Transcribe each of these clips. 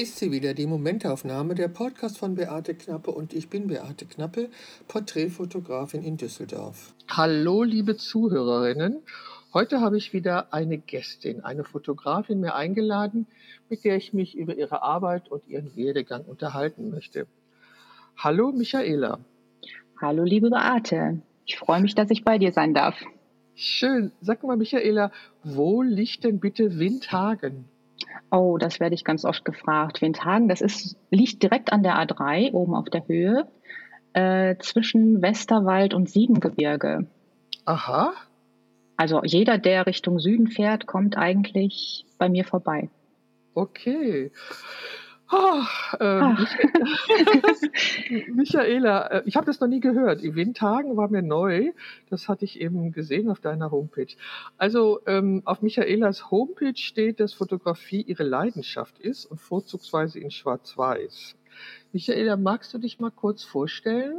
ist sie wieder, die Momentaufnahme, der Podcast von Beate Knappe und ich bin Beate Knappe, Porträtfotografin in Düsseldorf. Hallo, liebe Zuhörerinnen. Heute habe ich wieder eine Gästin, eine Fotografin mir eingeladen, mit der ich mich über ihre Arbeit und ihren Werdegang unterhalten möchte. Hallo, Michaela. Hallo, liebe Beate. Ich freue mich, dass ich bei dir sein darf. Schön. Sag mal, Michaela, wo liegt denn bitte Windhagen? Oh, das werde ich ganz oft gefragt. Windhagen, das ist, liegt direkt an der A3, oben auf der Höhe, äh, zwischen Westerwald und Siebengebirge. Aha. Also jeder, der Richtung Süden fährt, kommt eigentlich bei mir vorbei. Okay. Oh, ähm, Michaela, äh, ich habe das noch nie gehört. Die Windhagen war mir neu. Das hatte ich eben gesehen auf deiner Homepage. Also ähm, auf Michaelas Homepage steht, dass Fotografie ihre Leidenschaft ist und vorzugsweise in Schwarz-Weiß. Michaela, magst du dich mal kurz vorstellen?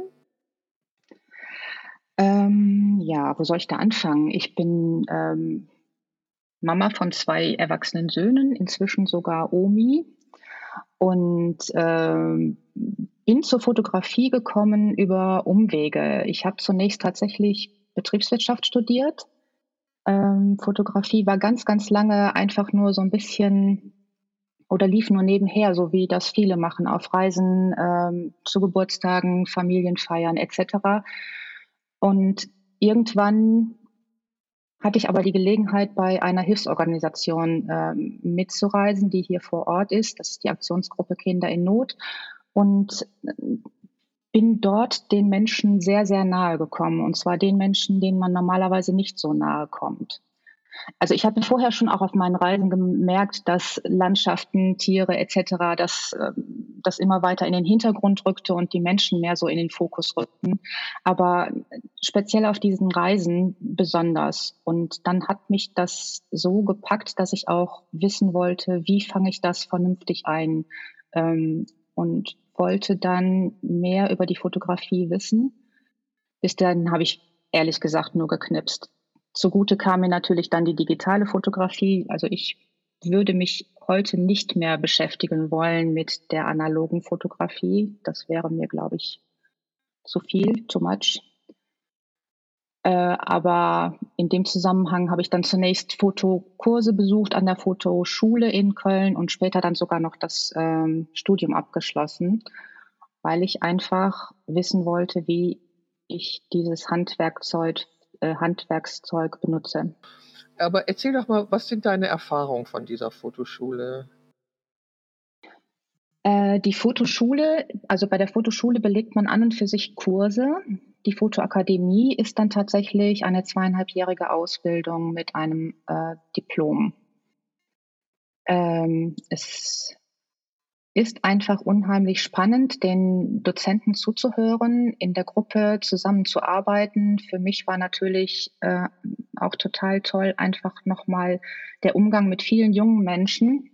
Ähm, ja, wo soll ich da anfangen? Ich bin ähm, Mama von zwei erwachsenen Söhnen, inzwischen sogar Omi und ähm, bin zur Fotografie gekommen über Umwege. Ich habe zunächst tatsächlich Betriebswirtschaft studiert. Ähm, Fotografie war ganz, ganz lange einfach nur so ein bisschen oder lief nur nebenher, so wie das viele machen, auf Reisen, ähm, zu Geburtstagen, Familienfeiern etc. Und irgendwann hatte ich aber die Gelegenheit, bei einer Hilfsorganisation äh, mitzureisen, die hier vor Ort ist. Das ist die Aktionsgruppe Kinder in Not. Und äh, bin dort den Menschen sehr, sehr nahe gekommen. Und zwar den Menschen, denen man normalerweise nicht so nahe kommt. Also ich hatte vorher schon auch auf meinen Reisen gemerkt, dass Landschaften, Tiere etc. Das, ähm, das immer weiter in den Hintergrund rückte und die Menschen mehr so in den Fokus rückten. Aber speziell auf diesen Reisen besonders. Und dann hat mich das so gepackt, dass ich auch wissen wollte, wie fange ich das vernünftig ein ähm, und wollte dann mehr über die Fotografie wissen. Bis dann habe ich ehrlich gesagt nur geknipst. Zugute kam mir natürlich dann die digitale Fotografie. Also ich würde mich heute nicht mehr beschäftigen wollen mit der analogen Fotografie. Das wäre mir, glaube ich, zu viel, too much. Äh, aber in dem Zusammenhang habe ich dann zunächst Fotokurse besucht an der Fotoschule in Köln und später dann sogar noch das ähm, Studium abgeschlossen, weil ich einfach wissen wollte, wie ich dieses Handwerkzeug äh, Handwerkszeug benutze. Aber erzähl doch mal, was sind deine Erfahrungen von dieser Fotoschule? Äh, die Fotoschule, also bei der Fotoschule belegt man an und für sich Kurse. Die Fotoakademie ist dann tatsächlich eine zweieinhalbjährige Ausbildung mit einem äh, Diplom. Ähm, es ist einfach unheimlich spannend, den Dozenten zuzuhören, in der Gruppe zusammenzuarbeiten. Für mich war natürlich äh, auch total toll, einfach nochmal der Umgang mit vielen jungen Menschen,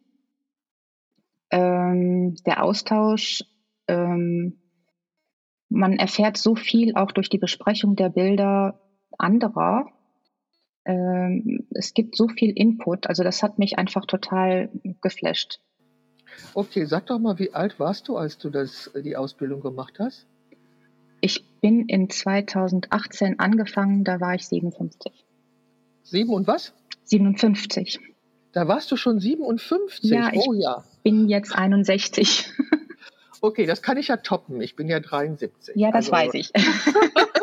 ähm, der Austausch. Ähm, man erfährt so viel auch durch die Besprechung der Bilder anderer. Ähm, es gibt so viel Input, also das hat mich einfach total geflasht. Okay, sag doch mal, wie alt warst du, als du das, die Ausbildung gemacht hast? Ich bin in 2018 angefangen, da war ich 57. Sieben und was? 57. Da warst du schon 57? Ja, ich oh, ja. bin jetzt 61. Okay, das kann ich ja toppen. Ich bin ja 73. Ja, das also, weiß ich.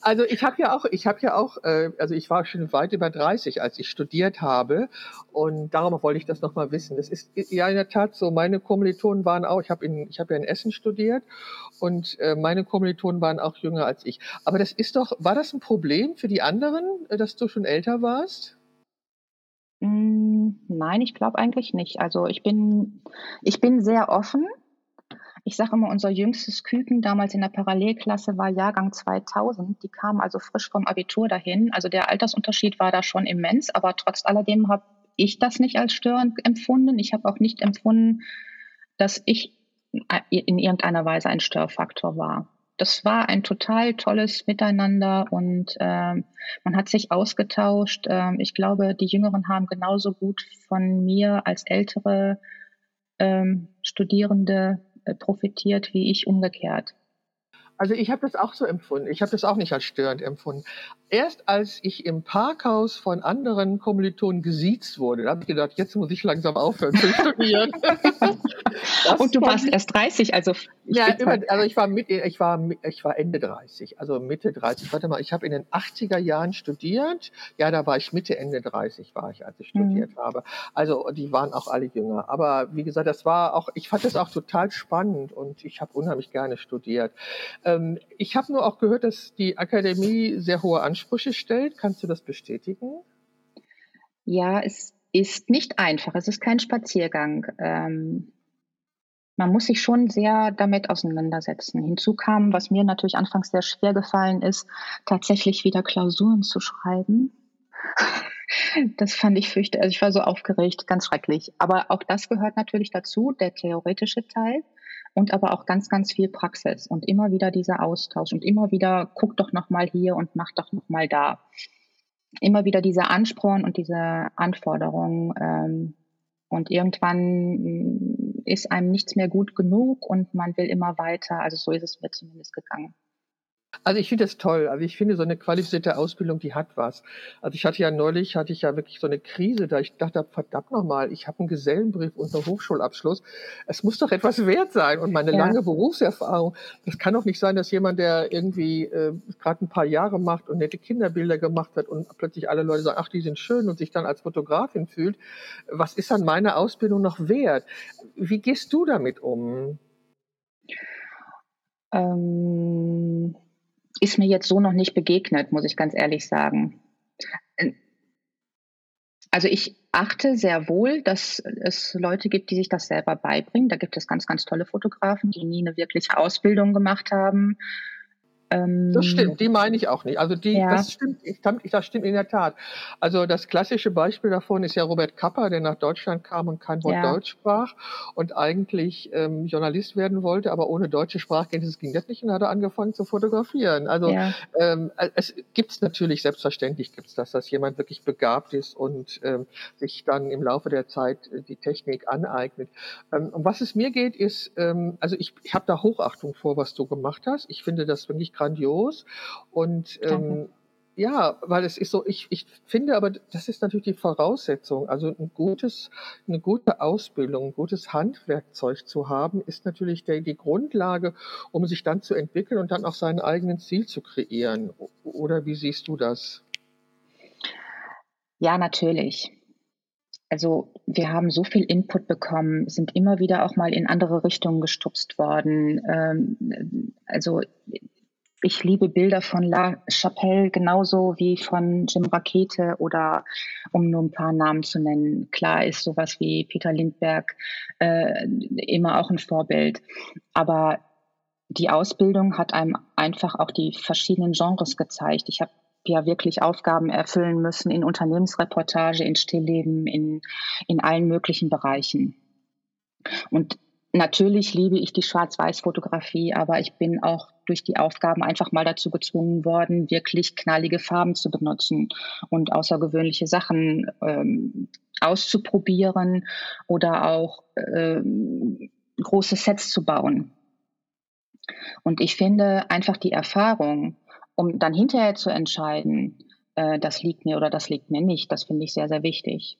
also ich habe ja auch, ich habe ja auch, äh, also ich war schon weit über 30, als ich studiert habe und darum wollte ich das nochmal wissen. Das ist ja in der Tat so. Meine Kommilitonen waren auch, ich habe in, ja in Essen studiert und äh, meine Kommilitonen waren auch jünger als ich. Aber das ist doch, war das ein Problem für die anderen, äh, dass du schon älter warst? Mm, nein, ich glaube eigentlich nicht. Also ich bin, ich bin sehr offen ich sage immer, unser jüngstes Küken damals in der Parallelklasse war Jahrgang 2000. Die kam also frisch vom Abitur dahin. Also der Altersunterschied war da schon immens, aber trotz alledem habe ich das nicht als störend empfunden. Ich habe auch nicht empfunden, dass ich in irgendeiner Weise ein Störfaktor war. Das war ein total tolles Miteinander und ähm, man hat sich ausgetauscht. Ähm, ich glaube, die Jüngeren haben genauso gut von mir als Ältere ähm, Studierende äh, profitiert, wie ich umgekehrt. Also ich habe das auch so empfunden. Ich habe das auch nicht als störend empfunden. Erst als ich im Parkhaus von anderen Kommilitonen gesiezt wurde, habe ich gedacht, jetzt muss ich langsam aufhören zu studieren. Und du warst erst 30, also ja, immer, also ich war mit, ich war ich war Ende 30, also Mitte 30. Warte mal, ich habe in den 80er Jahren studiert. Ja, da war ich Mitte Ende 30 war ich, als ich studiert mhm. habe. Also die waren auch alle jünger. Aber wie gesagt, das war auch, ich fand das auch total spannend und ich habe unheimlich gerne studiert. Ähm, ich habe nur auch gehört, dass die Akademie sehr hohe Ansprüche stellt. Kannst du das bestätigen? Ja, es ist nicht einfach. Es ist kein Spaziergang. Ähm, man muss sich schon sehr damit auseinandersetzen. Hinzu kam, was mir natürlich anfangs sehr schwer gefallen ist, tatsächlich wieder Klausuren zu schreiben. Das fand ich fürchterlich. Also ich war so aufgeregt, ganz schrecklich. Aber auch das gehört natürlich dazu, der theoretische Teil und aber auch ganz, ganz viel Praxis und immer wieder dieser Austausch und immer wieder guck doch noch mal hier und mach doch noch mal da. Immer wieder dieser Ansporn und diese Anforderungen. Ähm, und irgendwann mm, ist einem nichts mehr gut genug und man will immer weiter. Also so ist es mir zumindest gegangen. Also ich finde das toll. Also ich finde so eine qualifizierte Ausbildung, die hat was. Also ich hatte ja neulich, hatte ich ja wirklich so eine Krise, da ich dachte, verdammt nochmal, ich habe einen Gesellenbrief und einen Hochschulabschluss. Es muss doch etwas wert sein. Und meine ja. lange Berufserfahrung, das kann doch nicht sein, dass jemand, der irgendwie äh, gerade ein paar Jahre macht und nette Kinderbilder gemacht hat und plötzlich alle Leute sagen, ach, die sind schön und sich dann als Fotografin fühlt. Was ist an meiner Ausbildung noch wert? Wie gehst du damit um? Ähm ist mir jetzt so noch nicht begegnet, muss ich ganz ehrlich sagen. Also ich achte sehr wohl, dass es Leute gibt, die sich das selber beibringen. Da gibt es ganz, ganz tolle Fotografen, die nie eine wirkliche Ausbildung gemacht haben, ähm, das stimmt, die meine ich auch nicht. Also die, ja. das stimmt, ich, das stimmt in der Tat. Also das klassische Beispiel davon ist ja Robert Kapper, der nach Deutschland kam und kein Wort ja. Deutsch sprach und eigentlich ähm, Journalist werden wollte, aber ohne deutsche Sprachkenntnisse ging das nicht und hat er angefangen zu fotografieren. Also ja. ähm, es gibt es natürlich, selbstverständlich gibt es das, dass jemand wirklich begabt ist und ähm, sich dann im Laufe der Zeit äh, die Technik aneignet. Ähm, um was es mir geht, ist, ähm, also ich, ich habe da Hochachtung vor, was du gemacht hast. Ich finde das wirklich grandios. Und ähm, ja, weil es ist so, ich, ich finde aber, das ist natürlich die Voraussetzung. Also ein gutes, eine gute Ausbildung, ein gutes Handwerkzeug zu haben, ist natürlich der, die Grundlage, um sich dann zu entwickeln und dann auch seinen eigenen Ziel zu kreieren. Oder wie siehst du das? Ja, natürlich. Also wir haben so viel Input bekommen, sind immer wieder auch mal in andere Richtungen gestupst worden. Ähm, also ich liebe Bilder von La Chapelle genauso wie von Jim Rakete oder um nur ein paar Namen zu nennen. Klar ist sowas wie Peter Lindberg äh, immer auch ein Vorbild. Aber die Ausbildung hat einem einfach auch die verschiedenen Genres gezeigt. Ich habe ja wirklich Aufgaben erfüllen müssen in Unternehmensreportage, in Stillleben, in, in allen möglichen Bereichen. Und Natürlich liebe ich die Schwarz-Weiß-Fotografie, aber ich bin auch durch die Aufgaben einfach mal dazu gezwungen worden, wirklich knallige Farben zu benutzen und außergewöhnliche Sachen ähm, auszuprobieren oder auch ähm, große Sets zu bauen. Und ich finde einfach die Erfahrung, um dann hinterher zu entscheiden, äh, das liegt mir oder das liegt mir nicht, das finde ich sehr, sehr wichtig.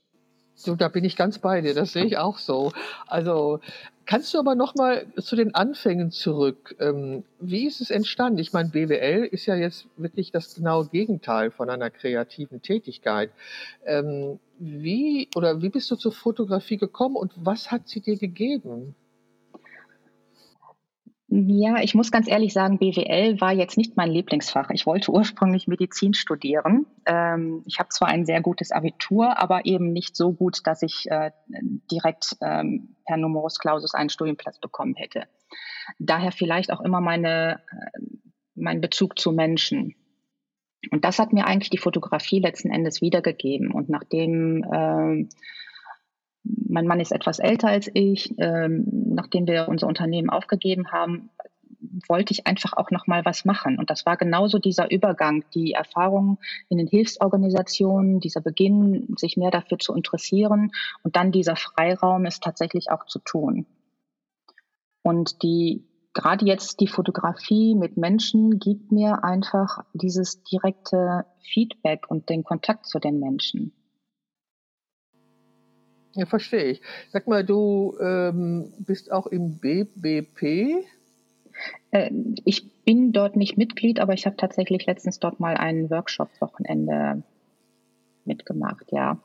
So, da bin ich ganz bei dir. Das sehe ich auch so. Also kannst du aber noch mal zu den Anfängen zurück. Ähm, wie ist es entstanden? Ich meine, BWL ist ja jetzt wirklich das genaue Gegenteil von einer kreativen Tätigkeit. Ähm, wie oder wie bist du zur Fotografie gekommen und was hat sie dir gegeben? Ja, ich muss ganz ehrlich sagen, BWL war jetzt nicht mein Lieblingsfach. Ich wollte ursprünglich Medizin studieren. Ähm, ich habe zwar ein sehr gutes Abitur, aber eben nicht so gut, dass ich äh, direkt ähm, per Numerus Clausus einen Studienplatz bekommen hätte. Daher vielleicht auch immer meine, äh, mein Bezug zu Menschen. Und das hat mir eigentlich die Fotografie letzten Endes wiedergegeben. Und nachdem äh, mein Mann ist etwas älter als ich. Ähm, nachdem wir unser Unternehmen aufgegeben haben, wollte ich einfach auch noch mal was machen. Und das war genauso dieser Übergang, die Erfahrung in den Hilfsorganisationen, dieser Beginn, sich mehr dafür zu interessieren und dann dieser Freiraum, es tatsächlich auch zu tun. Und die gerade jetzt die Fotografie mit Menschen gibt mir einfach dieses direkte Feedback und den Kontakt zu den Menschen. Ja, verstehe ich. Sag mal, du ähm, bist auch im BBP? Äh, ich bin dort nicht Mitglied, aber ich habe tatsächlich letztens dort mal ein Workshop-Wochenende mitgemacht, ja.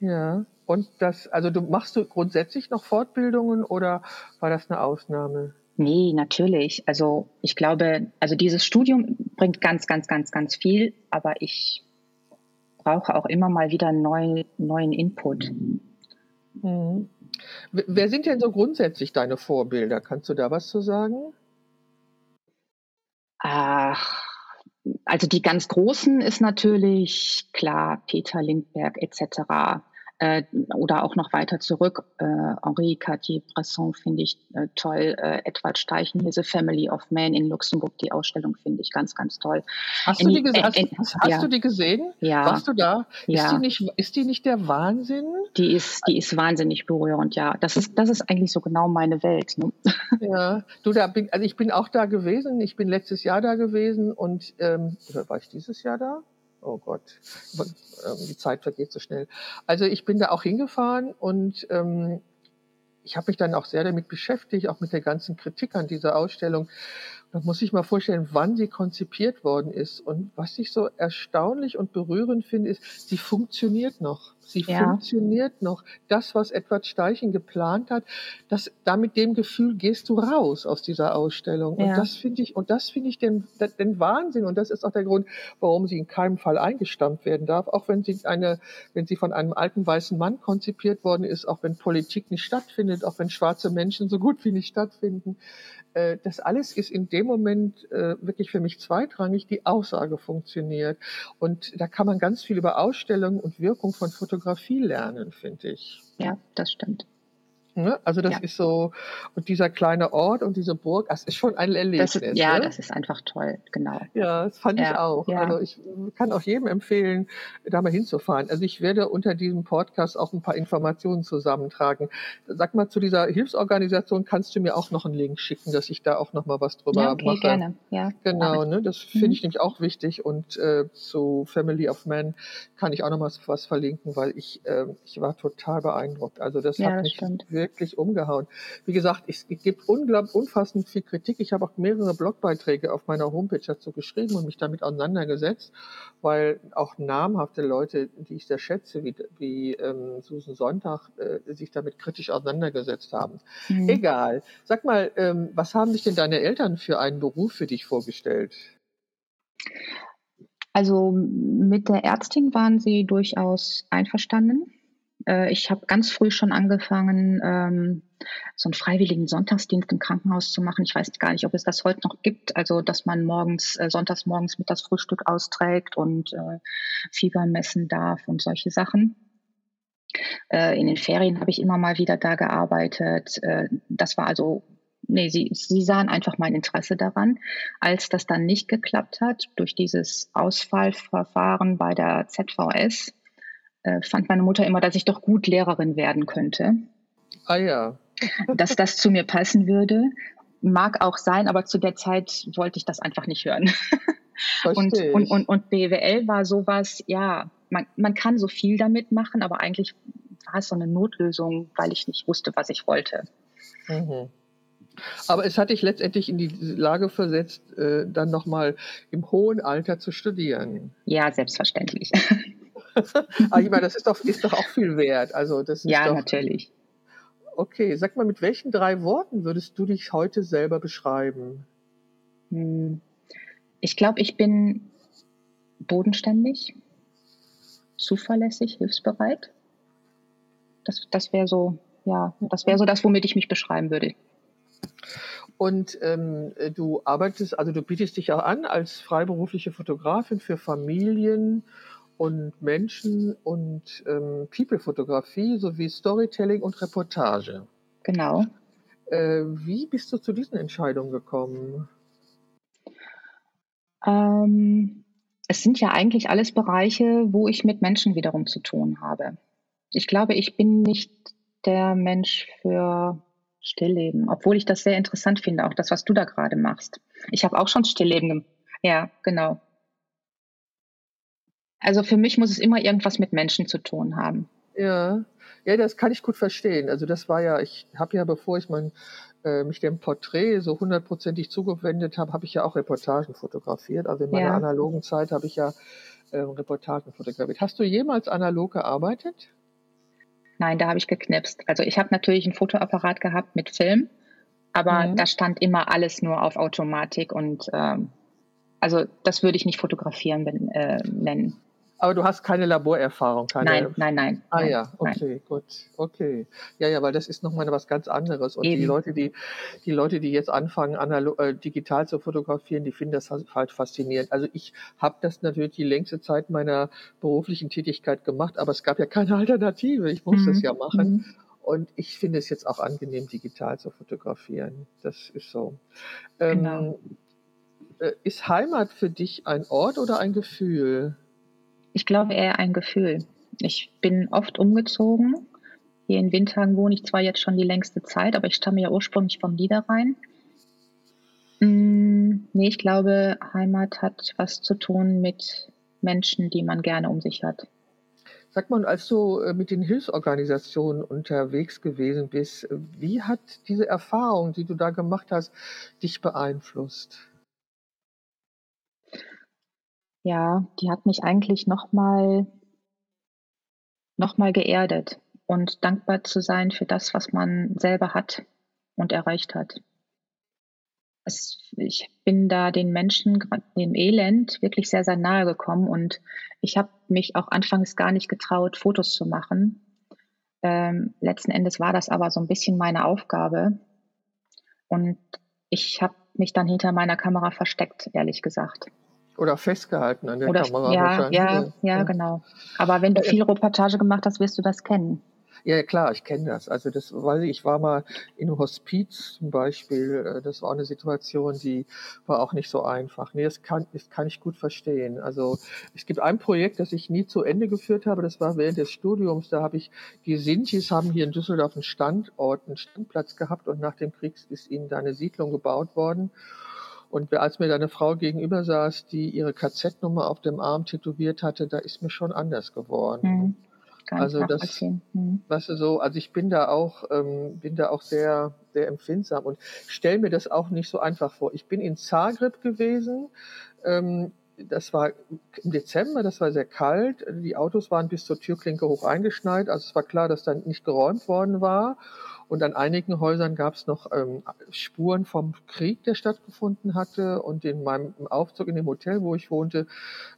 Ja, und das, also du machst du grundsätzlich noch Fortbildungen oder war das eine Ausnahme? Nee, natürlich. Also ich glaube, also dieses Studium bringt ganz, ganz, ganz, ganz viel, aber ich brauche auch immer mal wieder neu, neuen Input. Mhm. Wer sind denn so grundsätzlich deine Vorbilder? Kannst du da was zu sagen? Ach, also die ganz großen ist natürlich klar Peter Lindbergh etc äh, oder auch noch weiter zurück. Äh, Henri Cartier-Bresson finde ich äh, toll. Äh, Edward Steichen, The Family of Man in Luxemburg, die Ausstellung finde ich ganz, ganz toll. Hast, du die, gese hast, hast ja. du die gesehen? Ja. Warst du da? Ja. Ist, die nicht, ist die nicht der Wahnsinn? Die ist, die ist wahnsinnig berührend, ja. Das ist, das ist eigentlich so genau meine Welt. Ne? Ja, du, da bin, also ich bin auch da gewesen. Ich bin letztes Jahr da gewesen und, ähm, oder war ich dieses Jahr da? Oh Gott, ähm, die Zeit vergeht so schnell. Also ich bin da auch hingefahren und ähm, ich habe mich dann auch sehr damit beschäftigt, auch mit der ganzen Kritik an dieser Ausstellung. Da muss ich mal vorstellen, wann sie konzipiert worden ist. Und was ich so erstaunlich und berührend finde, ist, sie funktioniert noch. Sie ja. funktioniert noch. Das, was Edward Steichen geplant hat, das, da mit dem Gefühl gehst du raus aus dieser Ausstellung. Ja. Und das finde ich, und das finde ich den, den Wahnsinn. Und das ist auch der Grund, warum sie in keinem Fall eingestampft werden darf. Auch wenn sie eine, wenn sie von einem alten weißen Mann konzipiert worden ist, auch wenn Politik nicht stattfindet, auch wenn schwarze Menschen so gut wie nicht stattfinden. Äh, das alles ist in dem Moment äh, wirklich für mich zweitrangig. Die Aussage funktioniert. Und da kann man ganz viel über Ausstellungen und Wirkung von Fotografie lernen, finde ich. Ja, das stimmt. Ne? Also das ja. ist so, und dieser kleine Ort und diese Burg, das ist schon ein Erlebnis. Das ist, ja, ne? das ist einfach toll, genau. Ja, das fand ja, ich auch. Ja. Also ich kann auch jedem empfehlen, da mal hinzufahren. Also ich werde unter diesem Podcast auch ein paar Informationen zusammentragen. Sag mal, zu dieser Hilfsorganisation kannst du mir auch noch einen Link schicken, dass ich da auch noch mal was drüber ja, okay, mache. gerne. Ja, genau, ne? das finde mhm. ich nämlich auch wichtig. Und äh, zu Family of Men kann ich auch noch mal was verlinken, weil ich, äh, ich war total beeindruckt. Also das hat mich stimmt. wirklich wirklich umgehauen. Wie gesagt, es gibt unglaublich unfassend viel Kritik. Ich habe auch mehrere Blogbeiträge auf meiner Homepage dazu geschrieben und mich damit auseinandergesetzt, weil auch namhafte Leute, die ich sehr schätze, wie, wie ähm, Susan Sonntag, äh, sich damit kritisch auseinandergesetzt haben. Mhm. Egal. Sag mal, ähm, was haben sich denn deine Eltern für einen Beruf für dich vorgestellt? Also mit der Ärztin waren sie durchaus einverstanden. Äh, ich habe ganz früh schon angefangen, ähm, so einen freiwilligen Sonntagsdienst im Krankenhaus zu machen. Ich weiß gar nicht, ob es das heute noch gibt. Also, dass man morgens, äh, sonntags morgens mit das Frühstück austrägt und äh, Fieber messen darf und solche Sachen. Äh, in den Ferien habe ich immer mal wieder da gearbeitet. Äh, das war also nee, sie, sie sahen einfach mein Interesse daran. Als das dann nicht geklappt hat, durch dieses Ausfallverfahren bei der ZVS, äh, fand meine Mutter immer, dass ich doch gut Lehrerin werden könnte. Ah ja. dass das zu mir passen würde. Mag auch sein, aber zu der Zeit wollte ich das einfach nicht hören. und, und, und, und BWL war sowas, ja, man, man kann so viel damit machen, aber eigentlich war es so eine Notlösung, weil ich nicht wusste, was ich wollte. Mhm. Aber es hat dich letztendlich in die Lage versetzt, äh, dann nochmal im hohen Alter zu studieren. Ja, selbstverständlich. Aber ich meine, das ist doch, ist doch auch viel wert. Also das ja, doch, natürlich. Okay, sag mal, mit welchen drei Worten würdest du dich heute selber beschreiben? Hm. Ich glaube, ich bin bodenständig, zuverlässig, hilfsbereit. Das, das wäre so, ja, das wäre so das, womit ich mich beschreiben würde. Und ähm, du arbeitest, also du bietest dich auch an als freiberufliche Fotografin für Familien und Menschen und ähm, People-Fotografie sowie Storytelling und Reportage. Genau. Äh, wie bist du zu diesen Entscheidungen gekommen? Ähm, es sind ja eigentlich alles Bereiche, wo ich mit Menschen wiederum zu tun habe. Ich glaube, ich bin nicht der Mensch für Stillleben, obwohl ich das sehr interessant finde, auch das, was du da gerade machst. Ich habe auch schon Stillleben gemacht. Ja, genau. Also für mich muss es immer irgendwas mit Menschen zu tun haben. Ja, ja, das kann ich gut verstehen. Also das war ja, ich habe ja, bevor ich mein, äh, mich dem Porträt so hundertprozentig zugewendet habe, habe ich ja auch Reportagen fotografiert. Also in meiner ja. analogen Zeit habe ich ja äh, Reportagen fotografiert. Hast du jemals analog gearbeitet? Nein, da habe ich geknipst. Also ich habe natürlich ein Fotoapparat gehabt mit Film, aber mhm. da stand immer alles nur auf Automatik und ähm, also das würde ich nicht fotografieren äh, nennen. Aber du hast keine Laborerfahrung, keine. Nein, nein, nein. Ah nein, ja, okay, nein. gut, okay. Ja, ja, weil das ist nochmal was ganz anderes. Und Eben. die Leute, die, die Leute, die jetzt anfangen, analog, äh, digital zu fotografieren, die finden das halt faszinierend. Also ich habe das natürlich die längste Zeit meiner beruflichen Tätigkeit gemacht, aber es gab ja keine Alternative. Ich musste mhm. es ja machen. Mhm. Und ich finde es jetzt auch angenehm, digital zu fotografieren. Das ist so. Genau. Ähm, ist Heimat für dich ein Ort oder ein Gefühl? Ich glaube eher ein Gefühl. Ich bin oft umgezogen. Hier in Windhagen wohne ich zwar jetzt schon die längste Zeit, aber ich stamme ja ursprünglich vom Niederrhein. Mm, nee, ich glaube, Heimat hat was zu tun mit Menschen, die man gerne um sich hat. Sag mal, als du äh, mit den Hilfsorganisationen unterwegs gewesen bist, wie hat diese Erfahrung, die du da gemacht hast, dich beeinflusst? Ja, die hat mich eigentlich nochmal noch mal geerdet und dankbar zu sein für das, was man selber hat und erreicht hat. Es, ich bin da den Menschen, dem Elend, wirklich sehr, sehr nahe gekommen und ich habe mich auch anfangs gar nicht getraut, Fotos zu machen. Ähm, letzten Endes war das aber so ein bisschen meine Aufgabe und ich habe mich dann hinter meiner Kamera versteckt, ehrlich gesagt. Oder festgehalten an der Oder, Kamera. Ja, ja, ja, ja, genau. Aber wenn du viel Reportage gemacht hast, wirst du das kennen. Ja, klar, ich kenne das. Also das, weil ich war mal in einem Hospiz zum Beispiel. Äh, das war eine Situation, die war auch nicht so einfach. Nee, das kann, das kann ich gut verstehen. Also es gibt ein Projekt, das ich nie zu Ende geführt habe. Das war während des Studiums. Da habe ich die Sintis haben hier in Düsseldorf einen Standort, einen Standplatz gehabt und nach dem Krieg ist ihnen da eine Siedlung gebaut worden. Und als mir da eine Frau gegenüber saß, die ihre KZ-Nummer auf dem Arm tätowiert hatte, da ist mir schon anders geworden. Mhm. Also das, mhm. weißt du so, also ich bin da auch, ähm, bin da auch sehr, sehr empfindsam und stelle mir das auch nicht so einfach vor. Ich bin in Zagreb gewesen. Ähm, das war im Dezember, das war sehr kalt. Die Autos waren bis zur Türklinke hoch eingeschneit. Also es war klar, dass dann nicht geräumt worden war. Und an einigen Häusern gab es noch ähm, Spuren vom Krieg, der stattgefunden hatte. Und in meinem Aufzug in dem Hotel, wo ich wohnte,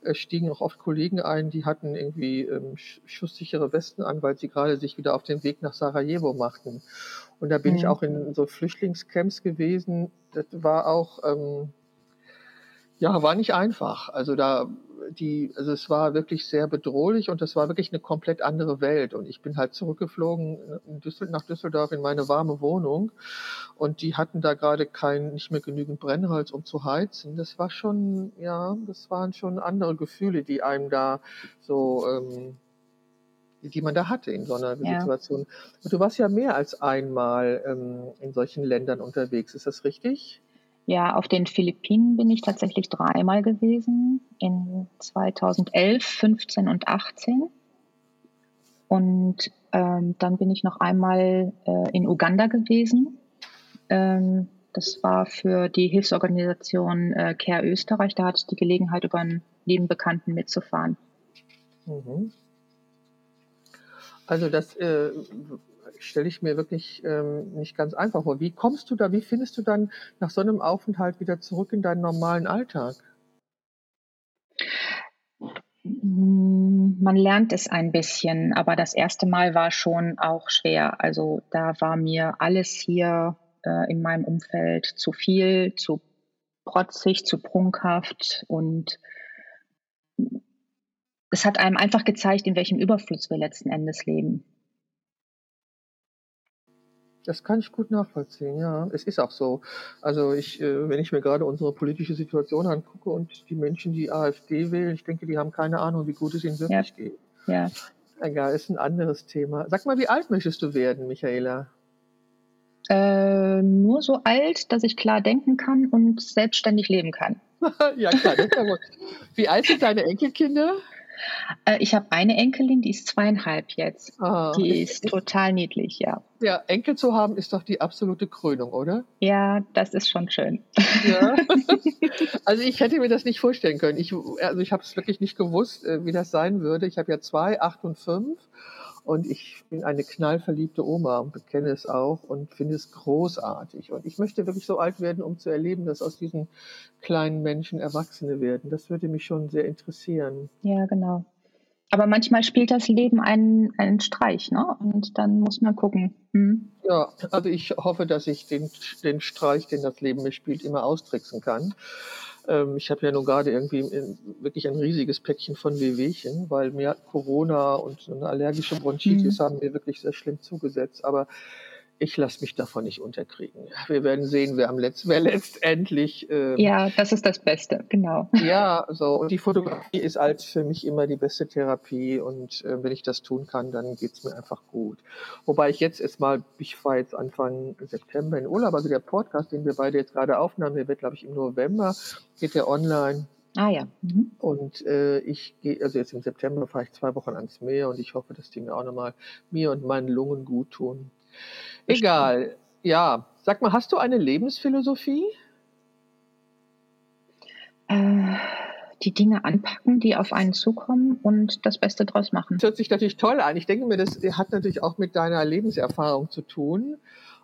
äh, stiegen auch oft Kollegen ein, die hatten irgendwie ähm, schusssichere Westen an, weil sie gerade sich wieder auf den Weg nach Sarajevo machten. Und da bin mhm. ich auch in so Flüchtlingscamps gewesen. Das war auch ähm, ja, war nicht einfach. Also da die, also es war wirklich sehr bedrohlich und das war wirklich eine komplett andere Welt. Und ich bin halt zurückgeflogen Düssel nach Düsseldorf in meine warme Wohnung und die hatten da gerade kein, nicht mehr genügend Brennholz, um zu heizen. Das war schon, ja, das waren schon andere Gefühle, die einem da so, ähm, die man da hatte in so einer ja. Situation. Und du warst ja mehr als einmal ähm, in solchen Ländern unterwegs, ist das richtig? Ja, auf den Philippinen bin ich tatsächlich dreimal gewesen, in 2011, 15 und 18. Und ähm, dann bin ich noch einmal äh, in Uganda gewesen. Ähm, das war für die Hilfsorganisation äh, Care Österreich. Da hatte ich die Gelegenheit, über einen lieben Bekannten mitzufahren. Mhm. Also das äh, stelle ich mir wirklich ähm, nicht ganz einfach vor. Wie kommst du da, wie findest du dann nach so einem Aufenthalt wieder zurück in deinen normalen Alltag? Man lernt es ein bisschen, aber das erste Mal war schon auch schwer. Also da war mir alles hier äh, in meinem Umfeld zu viel, zu protzig, zu prunkhaft und es hat einem einfach gezeigt, in welchem Überfluss wir letzten Endes leben. Das kann ich gut nachvollziehen, ja. Es ist auch so. Also ich, äh, wenn ich mir gerade unsere politische Situation angucke und die Menschen, die AfD wählen, ich denke, die haben keine Ahnung, wie gut es ihnen wirklich ja. geht. Ja. Egal, ist ein anderes Thema. Sag mal, wie alt möchtest du werden, Michaela? Äh, nur so alt, dass ich klar denken kann und selbstständig leben kann. ja, klar. Das ist ja gut. Wie alt sind deine Enkelkinder? Äh, ich habe eine Enkelin, die ist zweieinhalb jetzt. Ah, die ist ich, total niedlich, ja. Ja, Enkel zu haben ist doch die absolute Krönung, oder? Ja, das ist schon schön. Ja. Also ich hätte mir das nicht vorstellen können. Ich, also ich habe es wirklich nicht gewusst, äh, wie das sein würde. Ich habe ja zwei, acht und fünf. Und ich bin eine knallverliebte Oma und bekenne es auch und finde es großartig. Und ich möchte wirklich so alt werden, um zu erleben, dass aus diesen kleinen Menschen Erwachsene werden. Das würde mich schon sehr interessieren. Ja, genau. Aber manchmal spielt das Leben einen, einen Streich, ne? Und dann muss man gucken. Hm. Ja, also ich hoffe, dass ich den, den Streich, den das Leben mir spielt, immer austricksen kann. Ähm, ich habe ja nun gerade irgendwie wirklich ein riesiges Päckchen von Wehwehchen, weil mir Corona und eine allergische Bronchitis mhm. haben mir wirklich sehr schlimm zugesetzt. Aber ich lasse mich davon nicht unterkriegen. Wir werden sehen, wer am Letz wer letztendlich. Ähm, ja, das ist das Beste, genau. Ja, so und die Fotografie ist als für mich immer die beste Therapie und äh, wenn ich das tun kann, dann geht's mir einfach gut. Wobei ich jetzt erstmal, ich fahre jetzt Anfang September in Urlaub, also der Podcast, den wir beide jetzt gerade aufnahmen, der wird, glaube ich, im November, geht der online. Ah ja. Mhm. Und äh, ich gehe, also jetzt im September fahre ich zwei Wochen ans Meer und ich hoffe, dass die mir auch nochmal mir und meinen Lungen gut tun. Egal. Ja. Sag mal, hast du eine Lebensphilosophie? Äh, die Dinge anpacken, die auf einen zukommen und das Beste draus machen. Das hört sich natürlich toll an. Ich denke mir, das hat natürlich auch mit deiner Lebenserfahrung zu tun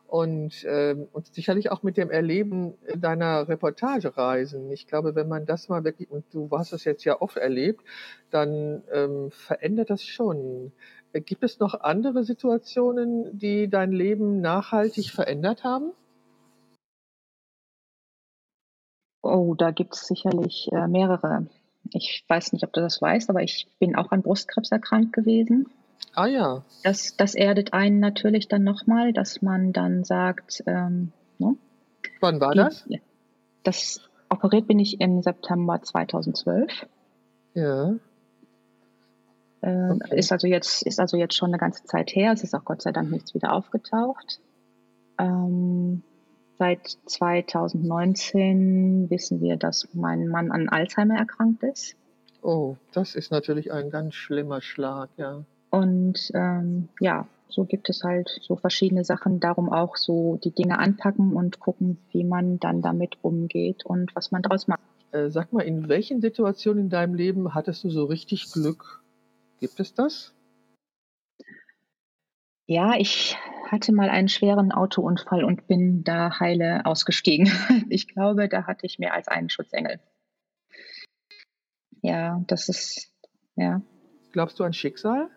und, ähm, und sicherlich auch mit dem Erleben deiner Reportagereisen. Ich glaube, wenn man das mal wirklich, und du hast es jetzt ja oft erlebt, dann ähm, verändert das schon. Gibt es noch andere Situationen, die dein Leben nachhaltig verändert haben? Oh, da gibt es sicherlich äh, mehrere. Ich weiß nicht, ob du das weißt, aber ich bin auch an Brustkrebs erkrankt gewesen. Ah ja. Das, das erdet einen natürlich dann nochmal, dass man dann sagt, ähm, ne? Wann war das? Das operiert bin ich im September 2012. Ja. Äh, okay. Ist, also jetzt, ist also jetzt schon eine ganze Zeit her. Es ist auch Gott sei Dank nichts wieder aufgetaucht. Ähm, seit 2019 wissen wir, dass mein Mann an Alzheimer erkrankt ist. Oh, das ist natürlich ein ganz schlimmer Schlag, ja. Und ähm, ja, so gibt es halt so verschiedene Sachen, darum auch so die Dinge anpacken und gucken, wie man dann damit umgeht und was man daraus macht. Äh, sag mal, in welchen Situationen in deinem Leben hattest du so richtig Glück? Gibt es das? Ja, ich hatte mal einen schweren Autounfall und bin da heile ausgestiegen. Ich glaube, da hatte ich mehr als einen Schutzengel. Ja, das ist, ja. Glaubst du an Schicksal?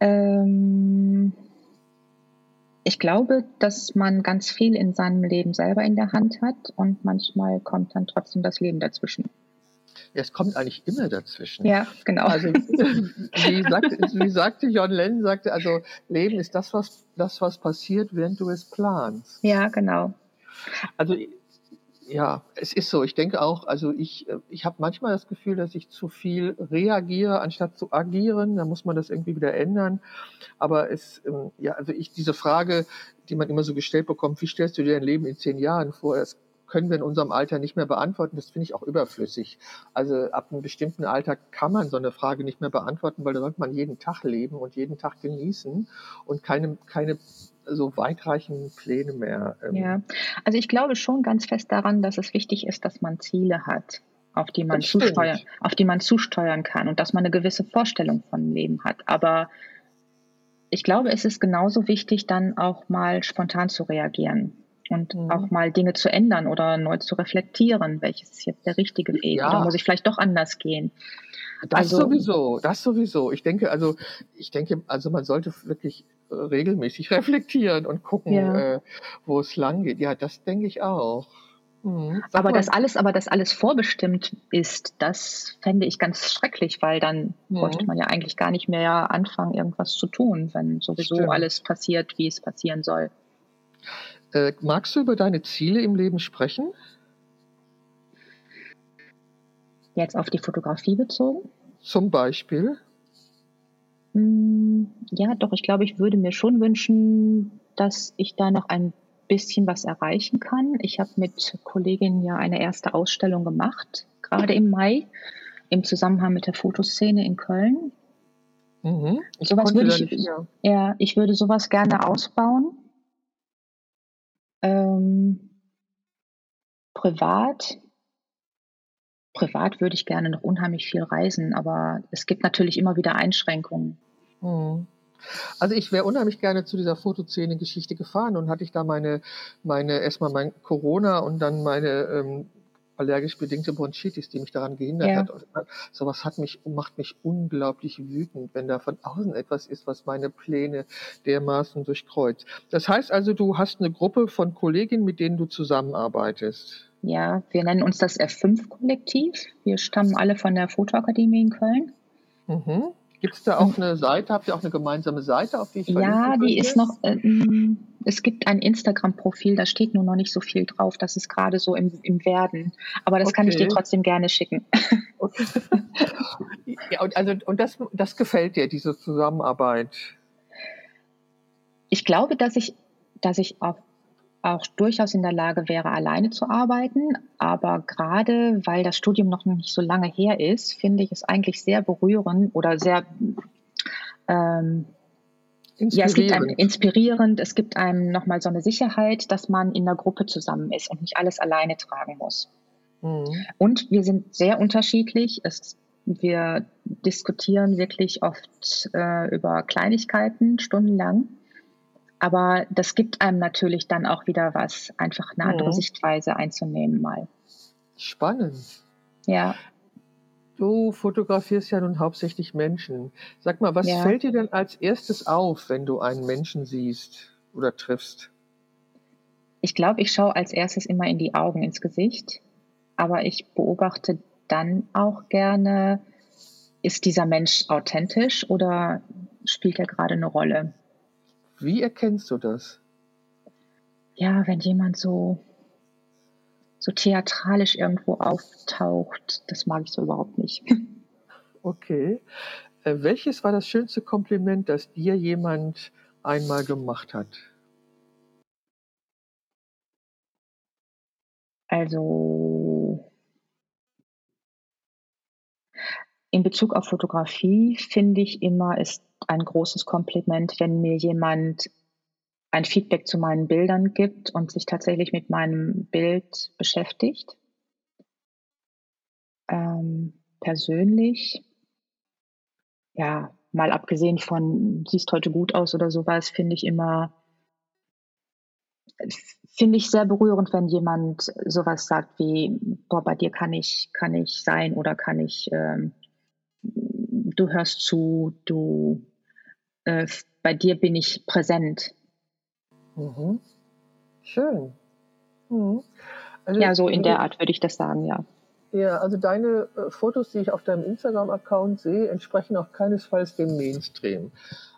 Ähm, ich glaube, dass man ganz viel in seinem Leben selber in der Hand hat und manchmal kommt dann trotzdem das Leben dazwischen. Ja, es kommt eigentlich immer dazwischen. Ja, genau. Also, wie, sagte, wie sagte John Lennon, sagte, also Leben ist das, was, das, was passiert, während du es planst. Ja, genau. Also, ja, es ist so. Ich denke auch, also ich, ich habe manchmal das Gefühl, dass ich zu viel reagiere, anstatt zu agieren. Da muss man das irgendwie wieder ändern. Aber es, ähm, ja, also ich, diese Frage, die man immer so gestellt bekommt, wie stellst du dir dein Leben in zehn Jahren vor? Das können wir in unserem Alter nicht mehr beantworten. Das finde ich auch überflüssig. Also ab einem bestimmten Alter kann man so eine Frage nicht mehr beantworten, weil da sollte man jeden Tag leben und jeden Tag genießen und keine, keine so weitreichenden Pläne mehr. Ähm. Ja, also ich glaube schon ganz fest daran, dass es wichtig ist, dass man Ziele hat auf die man zusteuern, auf die man zusteuern kann und dass man eine gewisse Vorstellung von Leben hat. Aber ich glaube, es ist genauso wichtig, dann auch mal spontan zu reagieren und mhm. auch mal Dinge zu ändern oder neu zu reflektieren, welches ist jetzt der richtige Weg ja. oder muss ich vielleicht doch anders gehen. Das also, sowieso, das sowieso. Ich denke, also ich denke, also man sollte wirklich regelmäßig reflektieren und gucken, ja. äh, wo es lang geht. Ja, das denke ich auch. Mhm. Aber das alles, aber das alles vorbestimmt ist, das fände ich ganz schrecklich, weil dann mhm. bräuchte man ja eigentlich gar nicht mehr anfangen, irgendwas zu tun, wenn sowieso Stimmt. alles passiert, wie es passieren soll. Äh, magst du über deine Ziele im Leben sprechen? Jetzt auf die Fotografie bezogen? Zum Beispiel? Hm, ja, doch, ich glaube, ich würde mir schon wünschen, dass ich da noch ein bisschen was erreichen kann. Ich habe mit Kolleginnen ja eine erste Ausstellung gemacht, gerade im Mai, im Zusammenhang mit der Fotoszene in Köln. Mhm. Ich sowas würde ich, ja. ja, ich würde sowas gerne ausbauen. Ähm, privat, privat würde ich gerne noch unheimlich viel reisen, aber es gibt natürlich immer wieder Einschränkungen. Mhm. Also ich wäre unheimlich gerne zu dieser Fotoszene-Geschichte gefahren und hatte ich da meine, meine erstmal mein Corona und dann meine ähm, allergisch bedingte Bronchitis, die mich daran gehindert ja. hat. Äh, sowas hat mich, macht mich unglaublich wütend, wenn da von außen etwas ist, was meine Pläne dermaßen durchkreuzt. Das heißt also, du hast eine Gruppe von Kolleginnen, mit denen du zusammenarbeitest. Ja, wir nennen uns das F5-Kollektiv. Wir stammen alle von der Fotoakademie in Köln. Mhm. Gibt es da auch eine Seite? Habt ihr auch eine gemeinsame Seite, auf die ich Ja, die ist noch, äh, es gibt ein Instagram-Profil, da steht nur noch nicht so viel drauf. Das ist gerade so im, im Werden. Aber das okay. kann ich dir trotzdem gerne schicken. Okay. ja, und, also, und das, das gefällt dir, diese Zusammenarbeit? Ich glaube, dass ich, dass ich auf auch durchaus in der Lage wäre, alleine zu arbeiten. Aber gerade weil das Studium noch nicht so lange her ist, finde ich es eigentlich sehr berührend oder sehr ähm, ja, es gibt einem inspirierend, es gibt einem nochmal so eine Sicherheit, dass man in der Gruppe zusammen ist und nicht alles alleine tragen muss. Mhm. Und wir sind sehr unterschiedlich. Es, wir diskutieren wirklich oft äh, über Kleinigkeiten stundenlang. Aber das gibt einem natürlich dann auch wieder was, einfach eine andere mhm. Sichtweise einzunehmen mal. Spannend. Ja. Du fotografierst ja nun hauptsächlich Menschen. Sag mal, was ja. fällt dir denn als erstes auf, wenn du einen Menschen siehst oder triffst? Ich glaube, ich schaue als erstes immer in die Augen, ins Gesicht. Aber ich beobachte dann auch gerne, ist dieser Mensch authentisch oder spielt er gerade eine Rolle? Wie erkennst du das? Ja, wenn jemand so, so theatralisch irgendwo auftaucht, das mag ich so überhaupt nicht. Okay. Äh, welches war das schönste Kompliment, das dir jemand einmal gemacht hat? Also in Bezug auf Fotografie finde ich immer, ist ein großes Kompliment, wenn mir jemand ein Feedback zu meinen Bildern gibt und sich tatsächlich mit meinem Bild beschäftigt. Ähm, persönlich, ja, mal abgesehen von siehst heute gut aus oder sowas, finde ich immer, finde ich sehr berührend, wenn jemand sowas sagt wie, boah, bei dir kann ich, kann ich sein oder kann ich, ähm, du hörst zu, du äh, bei dir bin ich präsent. Mhm. Schön. Mhm. Also, ja, so in der Art würde ich das sagen, ja. Ja, also deine äh, Fotos, die ich auf deinem Instagram-Account sehe, entsprechen auch keinesfalls dem Mainstream.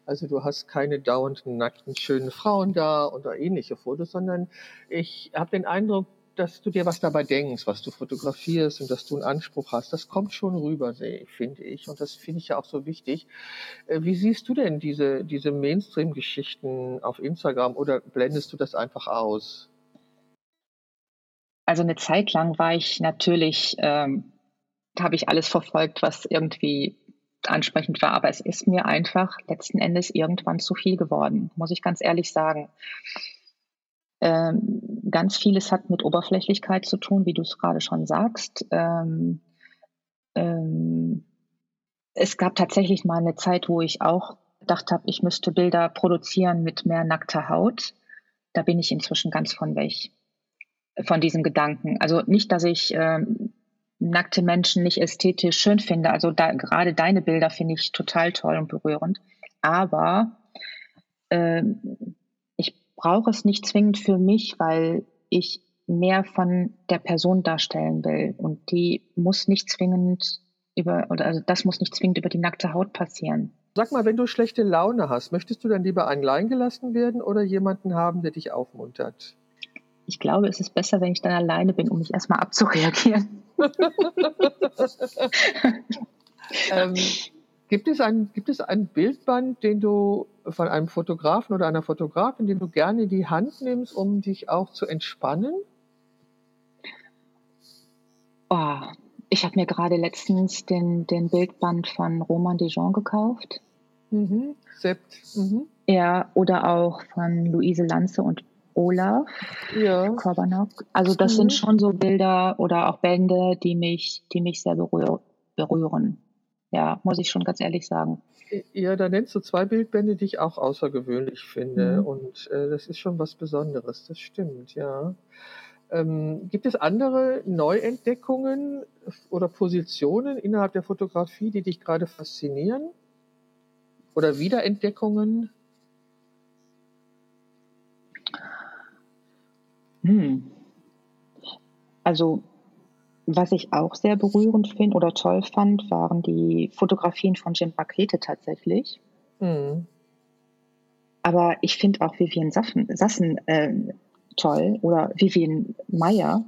Also du hast keine dauernden nackten schönen Frauen da oder ähnliche Fotos, sondern ich habe den Eindruck, dass du dir was dabei denkst, was du fotografierst und dass du einen Anspruch hast. Das kommt schon rüber, finde ich. Und das finde ich ja auch so wichtig. Äh, wie siehst du denn diese, diese Mainstream-Geschichten auf Instagram oder blendest du das einfach aus? Also eine Zeit lang war ich natürlich, ähm, habe ich alles verfolgt, was irgendwie ansprechend war, aber es ist mir einfach letzten Endes irgendwann zu viel geworden, muss ich ganz ehrlich sagen. Ähm, ganz vieles hat mit Oberflächlichkeit zu tun, wie du es gerade schon sagst. Ähm, ähm, es gab tatsächlich mal eine Zeit, wo ich auch gedacht habe, ich müsste Bilder produzieren mit mehr nackter Haut. Da bin ich inzwischen ganz von weg, von diesem Gedanken. Also nicht, dass ich ähm, nackte Menschen nicht ästhetisch schön finde. Also da, gerade deine Bilder finde ich total toll und berührend. Aber ähm, brauche es nicht zwingend für mich, weil ich mehr von der Person darstellen will. Und die muss nicht zwingend über, oder also das muss nicht zwingend über die nackte Haut passieren. Sag mal, wenn du schlechte Laune hast, möchtest du dann lieber allein gelassen werden oder jemanden haben, der dich aufmuntert? Ich glaube, es ist besser, wenn ich dann alleine bin, um mich erstmal abzureagieren. ähm, gibt, es ein, gibt es ein Bildband, den du von einem Fotografen oder einer Fotografin, den du gerne in die Hand nimmst, um dich auch zu entspannen? Oh, ich habe mir gerade letztens den, den Bildband von Roman Dijon gekauft. Mhm. Sept. Mhm. Ja, oder auch von Luise Lanze und Olaf ja. Korbanok. Also das mhm. sind schon so Bilder oder auch Bände, die mich, die mich sehr berühr berühren. Ja, muss ich schon ganz ehrlich sagen. Ja, da nennst du zwei Bildbände, die ich auch außergewöhnlich finde. Mhm. Und äh, das ist schon was Besonderes, das stimmt, ja. Ähm, gibt es andere Neuentdeckungen oder Positionen innerhalb der Fotografie, die dich gerade faszinieren? Oder Wiederentdeckungen? Hm. Also, was ich auch sehr berührend finde oder toll fand, waren die Fotografien von Jim Pakete tatsächlich. Hm. Aber ich finde auch Vivian Sassen, Sassen äh, toll oder Vivian Meyer.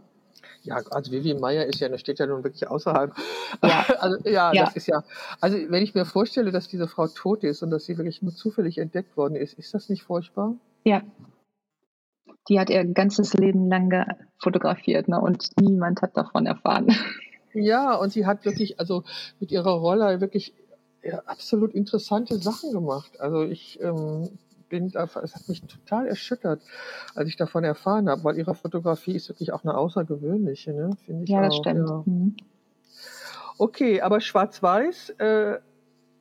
Ja, also Vivian Meyer ist ja, steht ja nun wirklich außerhalb. Ja. Also, ja, ja, das ist ja, also wenn ich mir vorstelle, dass diese Frau tot ist und dass sie wirklich nur zufällig entdeckt worden ist, ist das nicht furchtbar? Ja, die hat ihr ganzes Leben lang fotografiert ne? und niemand hat davon erfahren. Ja, und sie hat wirklich, also mit ihrer Rolle wirklich ja, absolut interessante Sachen gemacht. Also ich ähm, bin da, es hat mich total erschüttert, als ich davon erfahren habe, weil ihre Fotografie ist wirklich auch eine außergewöhnliche, ne? Finde ich ja, das stimmt. Ja. Mhm. Okay, aber Schwarz-Weiß, äh,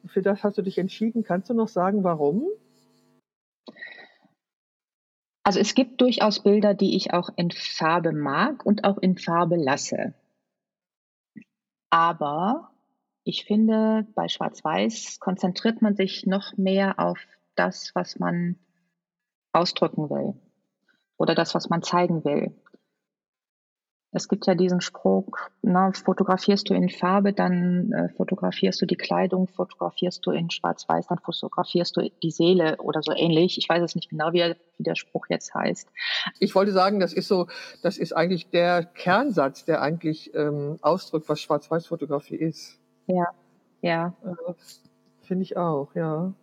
für das hast du dich entschieden. Kannst du noch sagen, warum? Also es gibt durchaus Bilder, die ich auch in Farbe mag und auch in Farbe lasse. Aber ich finde, bei Schwarz-Weiß konzentriert man sich noch mehr auf das, was man ausdrücken will oder das, was man zeigen will. Es gibt ja diesen Spruch, na, fotografierst du in Farbe, dann äh, fotografierst du die Kleidung, fotografierst du in Schwarz-Weiß, dann fotografierst du die Seele oder so ähnlich. Ich weiß es nicht genau, wie, wie der Spruch jetzt heißt. Ich wollte sagen, das ist so, das ist eigentlich der Kernsatz, der eigentlich ähm, ausdrückt, was Schwarz-Weiß-Fotografie ist. Ja, ja. Äh, Finde ich auch, ja.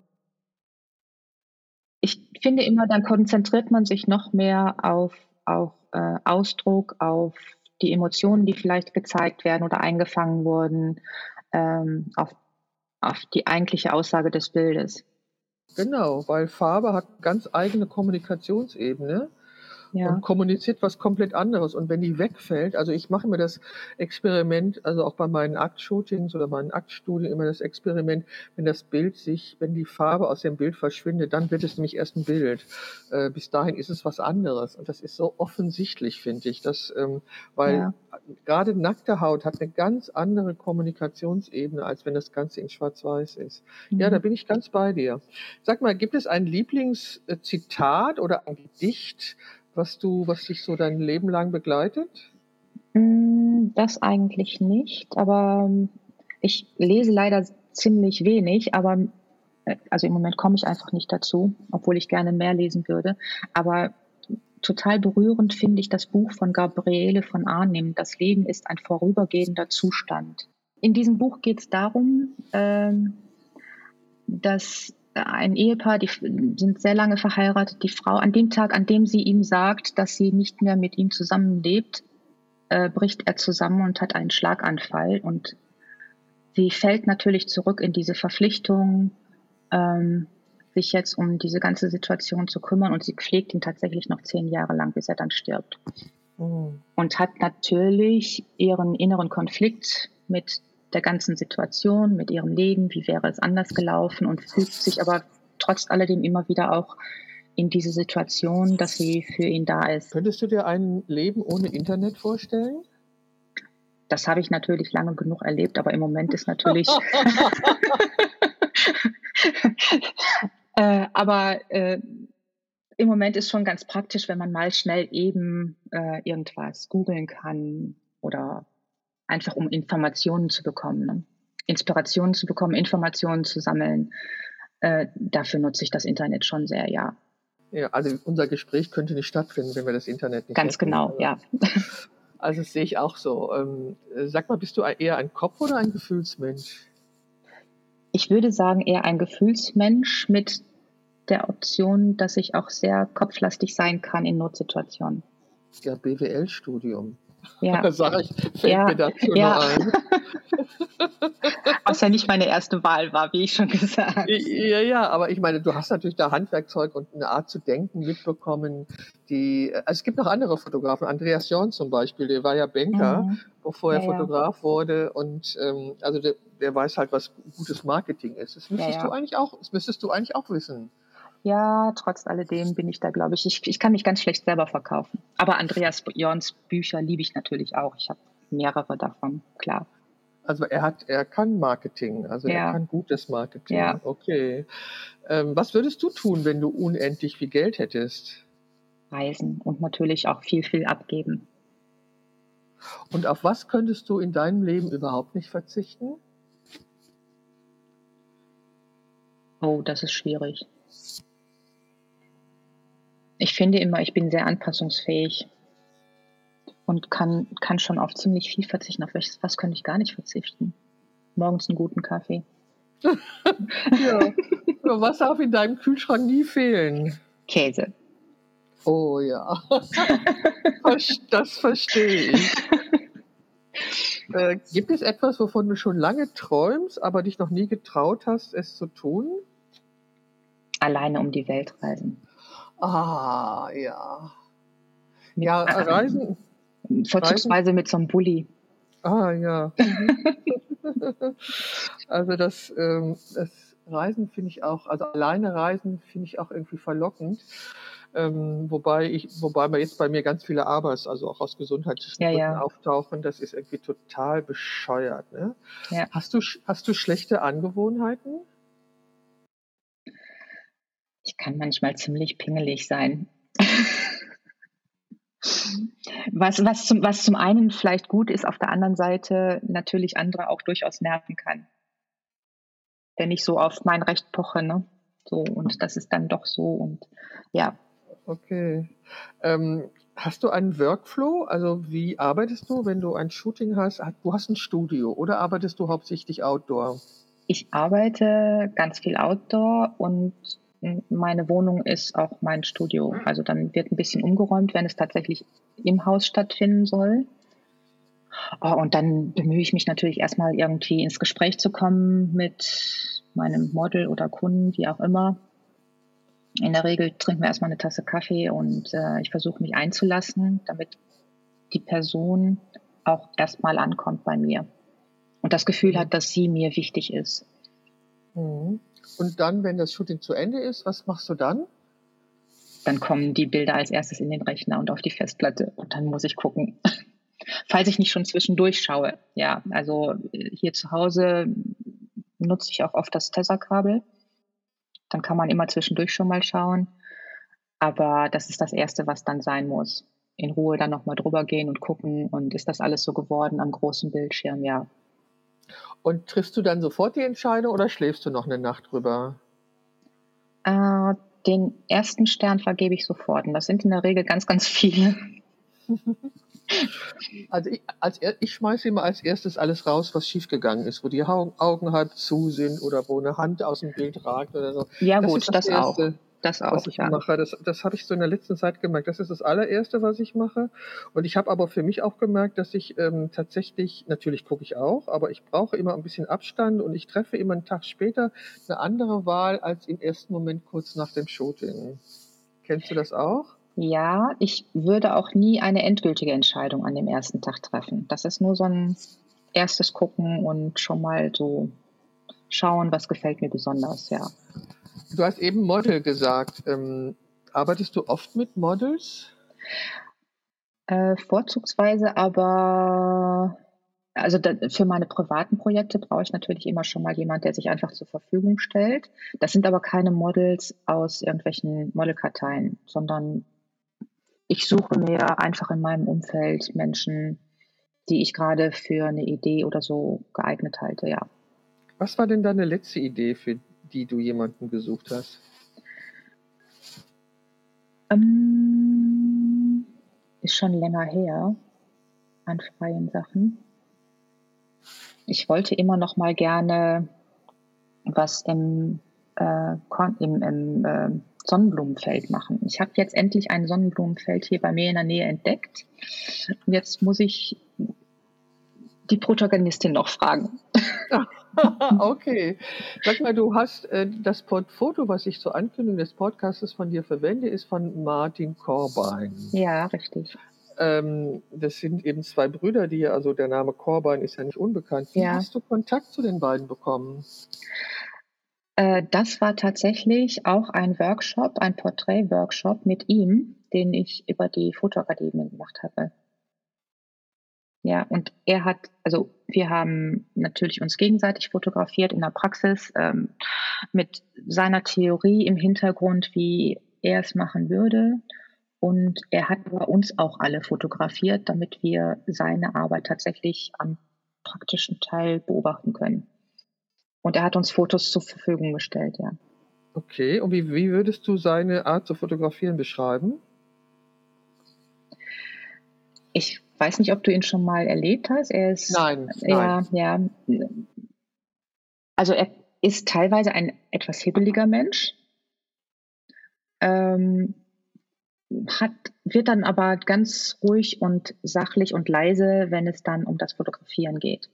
Ich finde immer, dann konzentriert man sich noch mehr auf, auf äh, Ausdruck, auf die Emotionen, die vielleicht gezeigt werden oder eingefangen wurden, ähm, auf, auf die eigentliche Aussage des Bildes. Genau, weil Farbe hat ganz eigene Kommunikationsebene ja. und kommuniziert was komplett anderes. Und wenn die wegfällt, also ich mache mir das Experiment, also auch bei meinen Aktshootings oder meinen Aktstudien immer das Experiment, wenn das Bild sich, wenn die Farbe aus dem Bild verschwindet, dann wird es nämlich erst ein Bild. Äh, bis dahin ist es was anderes. Und das ist so offensichtlich, finde ich, dass, ähm, weil ja. gerade nackte Haut hat eine ganz andere Kommunikationsebene, als wenn das Ganze in Schwarz-Weiß ist. Mhm. Ja, da bin ich ganz bei dir. Sag mal, gibt es ein Lieblingszitat oder ein Gedicht, was du, was dich so dein Leben lang begleitet? Mm, das eigentlich nicht, aber ähm, ich lese leider ziemlich wenig, aber äh, also im Moment komme ich einfach nicht dazu, obwohl ich gerne mehr lesen würde. Aber total berührend finde ich das Buch von Gabriele von Arnim. Das Leben ist ein vorübergehender Zustand. In diesem Buch geht es darum, ähm, dass ein Ehepaar, die sind sehr lange verheiratet. Die Frau, an dem Tag, an dem sie ihm sagt, dass sie nicht mehr mit ihm zusammenlebt, äh, bricht er zusammen und hat einen Schlaganfall. Und sie fällt natürlich zurück in diese Verpflichtung, ähm, sich jetzt um diese ganze Situation zu kümmern. Und sie pflegt ihn tatsächlich noch zehn Jahre lang, bis er dann stirbt. Mhm. Und hat natürlich ihren inneren Konflikt mit der ganzen Situation, mit ihrem Leben, wie wäre es anders gelaufen und fühlt sich aber trotz alledem immer wieder auch in diese Situation, dass sie für ihn da ist. Könntest du dir ein Leben ohne Internet vorstellen? Das habe ich natürlich lange genug erlebt, aber im Moment ist natürlich. äh, aber äh, im Moment ist schon ganz praktisch, wenn man mal schnell eben äh, irgendwas googeln kann oder einfach um Informationen zu bekommen, ne? Inspirationen zu bekommen, Informationen zu sammeln. Äh, dafür nutze ich das Internet schon sehr, ja. Ja, also unser Gespräch könnte nicht stattfinden, wenn wir das Internet nicht Ganz hätten. genau, ja. Also das sehe ich auch so. Ähm, sag mal, bist du eher ein Kopf- oder ein Gefühlsmensch? Ich würde sagen, eher ein Gefühlsmensch mit der Option, dass ich auch sehr kopflastig sein kann in Notsituationen. Ja, BWL-Studium. Ja. Sag ich, fällt ja. mir dazu ja. noch ein. Was ja nicht meine erste Wahl war, wie ich schon gesagt. Ja, ja, aber ich meine, du hast natürlich da Handwerkzeug und eine Art zu denken mitbekommen, die, also es gibt noch andere Fotografen, Andreas Jorn zum Beispiel, der war ja Banker, mhm. bevor er ja, Fotograf wurde und ähm, also der, der, weiß halt, was gutes Marketing ist. Das müsstest du eigentlich auch, das müsstest du eigentlich auch wissen. Ja, trotz alledem bin ich da, glaube ich, ich, ich kann mich ganz schlecht selber verkaufen. Aber Andreas Jorns Bücher liebe ich natürlich auch. Ich habe mehrere davon, klar. Also er hat, er kann Marketing, also ja. er kann gutes Marketing. Ja. Okay. Ähm, was würdest du tun, wenn du unendlich viel Geld hättest? Reisen und natürlich auch viel, viel abgeben. Und auf was könntest du in deinem Leben überhaupt nicht verzichten? Oh, das ist schwierig. Ich finde immer, ich bin sehr anpassungsfähig und kann, kann schon auf ziemlich viel verzichten. Auf welches, was könnte ich gar nicht verzichten? Morgens einen guten Kaffee. ja. Was darf in deinem Kühlschrank nie fehlen? Käse. Oh ja. das verstehe ich. Äh, gibt es etwas, wovon du schon lange träumst, aber dich noch nie getraut hast, es zu tun? Alleine um die Welt reisen. Ah, ja. Ja, Reisen. Vorzugsweise mit so einem Bulli. Ah, ja. also das, ähm, das Reisen finde ich auch, also alleine Reisen finde ich auch irgendwie verlockend. Ähm, wobei ich, wobei mir jetzt bei mir ganz viele Abers, also auch aus gesundheitlichen ja, ja. auftauchen, das ist irgendwie total bescheuert. Ne? Ja. Hast du hast du schlechte Angewohnheiten? Kann manchmal ziemlich pingelig sein. was, was, zum, was zum einen vielleicht gut ist, auf der anderen Seite natürlich andere auch durchaus nerven kann. Wenn ich so auf mein Recht poche, ne? So, und das ist dann doch so und ja. Okay. Ähm, hast du einen Workflow? Also wie arbeitest du, wenn du ein Shooting hast? Du hast ein Studio oder arbeitest du hauptsächlich Outdoor? Ich arbeite ganz viel Outdoor und meine Wohnung ist auch mein Studio. Also dann wird ein bisschen umgeräumt, wenn es tatsächlich im Haus stattfinden soll. Oh, und dann bemühe ich mich natürlich erstmal irgendwie ins Gespräch zu kommen mit meinem Model oder Kunden, wie auch immer. In der Regel trinken wir erstmal eine Tasse Kaffee und äh, ich versuche mich einzulassen, damit die Person auch erstmal ankommt bei mir und das Gefühl hat, dass sie mir wichtig ist. Mhm. Und dann, wenn das Shooting zu Ende ist, was machst du dann? Dann kommen die Bilder als erstes in den Rechner und auf die Festplatte und dann muss ich gucken. Falls ich nicht schon zwischendurch schaue. Ja, also äh, hier zu Hause nutze ich auch oft das Tesla-Kabel. Dann kann man immer zwischendurch schon mal schauen. Aber das ist das Erste, was dann sein muss. In Ruhe dann nochmal drüber gehen und gucken und ist das alles so geworden am großen Bildschirm? Ja, und triffst du dann sofort die Entscheidung oder schläfst du noch eine Nacht drüber? Äh, den ersten Stern vergebe ich sofort. Und das sind in der Regel ganz, ganz viele. Also ich, als, ich schmeiße immer als erstes alles raus, was schiefgegangen ist, wo die Augen halb zu sind oder wo eine Hand aus dem Bild ragt oder so. Ja das gut, das, das auch. Das auch, was ich ja. mache. Das, das habe ich so in der letzten Zeit gemerkt. Das ist das allererste, was ich mache. Und ich habe aber für mich auch gemerkt, dass ich ähm, tatsächlich, natürlich gucke ich auch, aber ich brauche immer ein bisschen Abstand und ich treffe immer einen Tag später eine andere Wahl als im ersten Moment kurz nach dem Shooting. Kennst du das auch? Ja, ich würde auch nie eine endgültige Entscheidung an dem ersten Tag treffen. Das ist nur so ein erstes Gucken und schon mal so schauen, was gefällt mir besonders, ja. Du hast eben Model gesagt. Ähm, arbeitest du oft mit Models? Äh, vorzugsweise aber also da, für meine privaten Projekte brauche ich natürlich immer schon mal jemand, der sich einfach zur Verfügung stellt. Das sind aber keine Models aus irgendwelchen Modelkarteien, sondern ich suche mir einfach in meinem Umfeld Menschen, die ich gerade für eine Idee oder so geeignet halte, ja. Was war denn deine letzte Idee, für die du jemanden gesucht hast? Ähm, ist schon länger her an freien Sachen. Ich wollte immer noch mal gerne was im, äh, im, im äh, Sonnenblumenfeld machen. Ich habe jetzt endlich ein Sonnenblumenfeld hier bei mir in der Nähe entdeckt. Jetzt muss ich die Protagonistin noch fragen. okay. Sag mal, du hast äh, das Foto, was ich zur Ankündigung des Podcasts von dir verwende, ist von Martin Korbein. Ja, richtig. Ähm, das sind eben zwei Brüder, die also der Name Korbein ist ja nicht unbekannt. Wie ja. hast du Kontakt zu den beiden bekommen? Äh, das war tatsächlich auch ein Workshop, ein Porträt-Workshop mit ihm, den ich über die Fotoakademie gemacht habe. Ja, und er hat, also wir haben natürlich uns gegenseitig fotografiert in der Praxis ähm, mit seiner Theorie im Hintergrund, wie er es machen würde. Und er hat bei uns auch alle fotografiert, damit wir seine Arbeit tatsächlich am praktischen Teil beobachten können. Und er hat uns Fotos zur Verfügung gestellt, ja. Okay, und wie, wie würdest du seine Art zu fotografieren beschreiben? Ich weiß nicht, ob du ihn schon mal erlebt hast. Er ist nein, ja, nein. ja. Also er ist teilweise ein etwas hibbeliger Mensch. Ähm, hat, wird dann aber ganz ruhig und sachlich und leise, wenn es dann um das Fotografieren geht.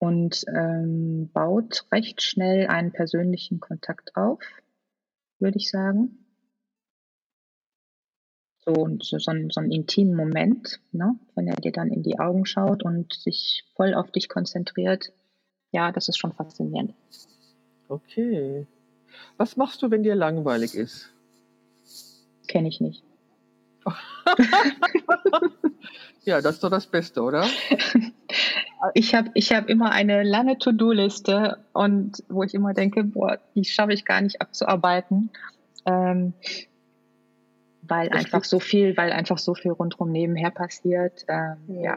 Und ähm, baut recht schnell einen persönlichen Kontakt auf, würde ich sagen so, so, so, ein, so einen intimen Moment, ne? wenn er dir dann in die Augen schaut und sich voll auf dich konzentriert. Ja, das ist schon faszinierend. Okay. Was machst du, wenn dir langweilig ist? Kenne ich nicht. ja, das ist doch das Beste, oder? Ich habe ich hab immer eine lange To-Do-Liste und wo ich immer denke, boah, die schaffe ich gar nicht abzuarbeiten. Ähm, weil einfach so viel, weil einfach so viel rundherum nebenher passiert. Ähm, ja. ja.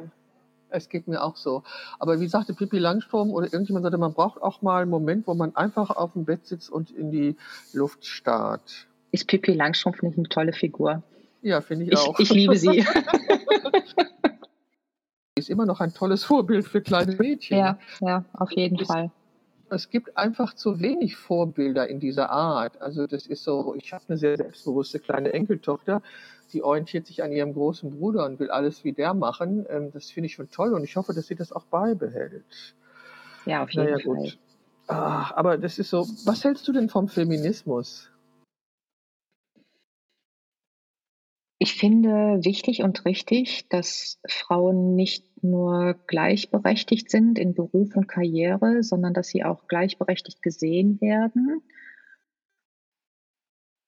Es geht mir auch so. Aber wie sagte Pippi Langstrom oder irgendjemand sagte, man braucht auch mal einen Moment, wo man einfach auf dem Bett sitzt und in die Luft starrt. Ist Pippi Langstrumpf nicht eine tolle Figur? Ja, finde ich, ich auch. Ich liebe sie. ist immer noch ein tolles Vorbild für kleine Mädchen. Ja, ja, auf jeden Fall es gibt einfach zu wenig Vorbilder in dieser Art. Also das ist so, ich habe eine sehr selbstbewusste kleine Enkeltochter, die orientiert sich an ihrem großen Bruder und will alles wie der machen. Ähm, das finde ich schon toll und ich hoffe, dass sie das auch beibehält. Ja, auf jeden naja, Fall. Gut. Ah, aber das ist so, was hältst du denn vom Feminismus? Ich finde wichtig und richtig, dass Frauen nicht nur gleichberechtigt sind in Beruf und Karriere, sondern dass sie auch gleichberechtigt gesehen werden.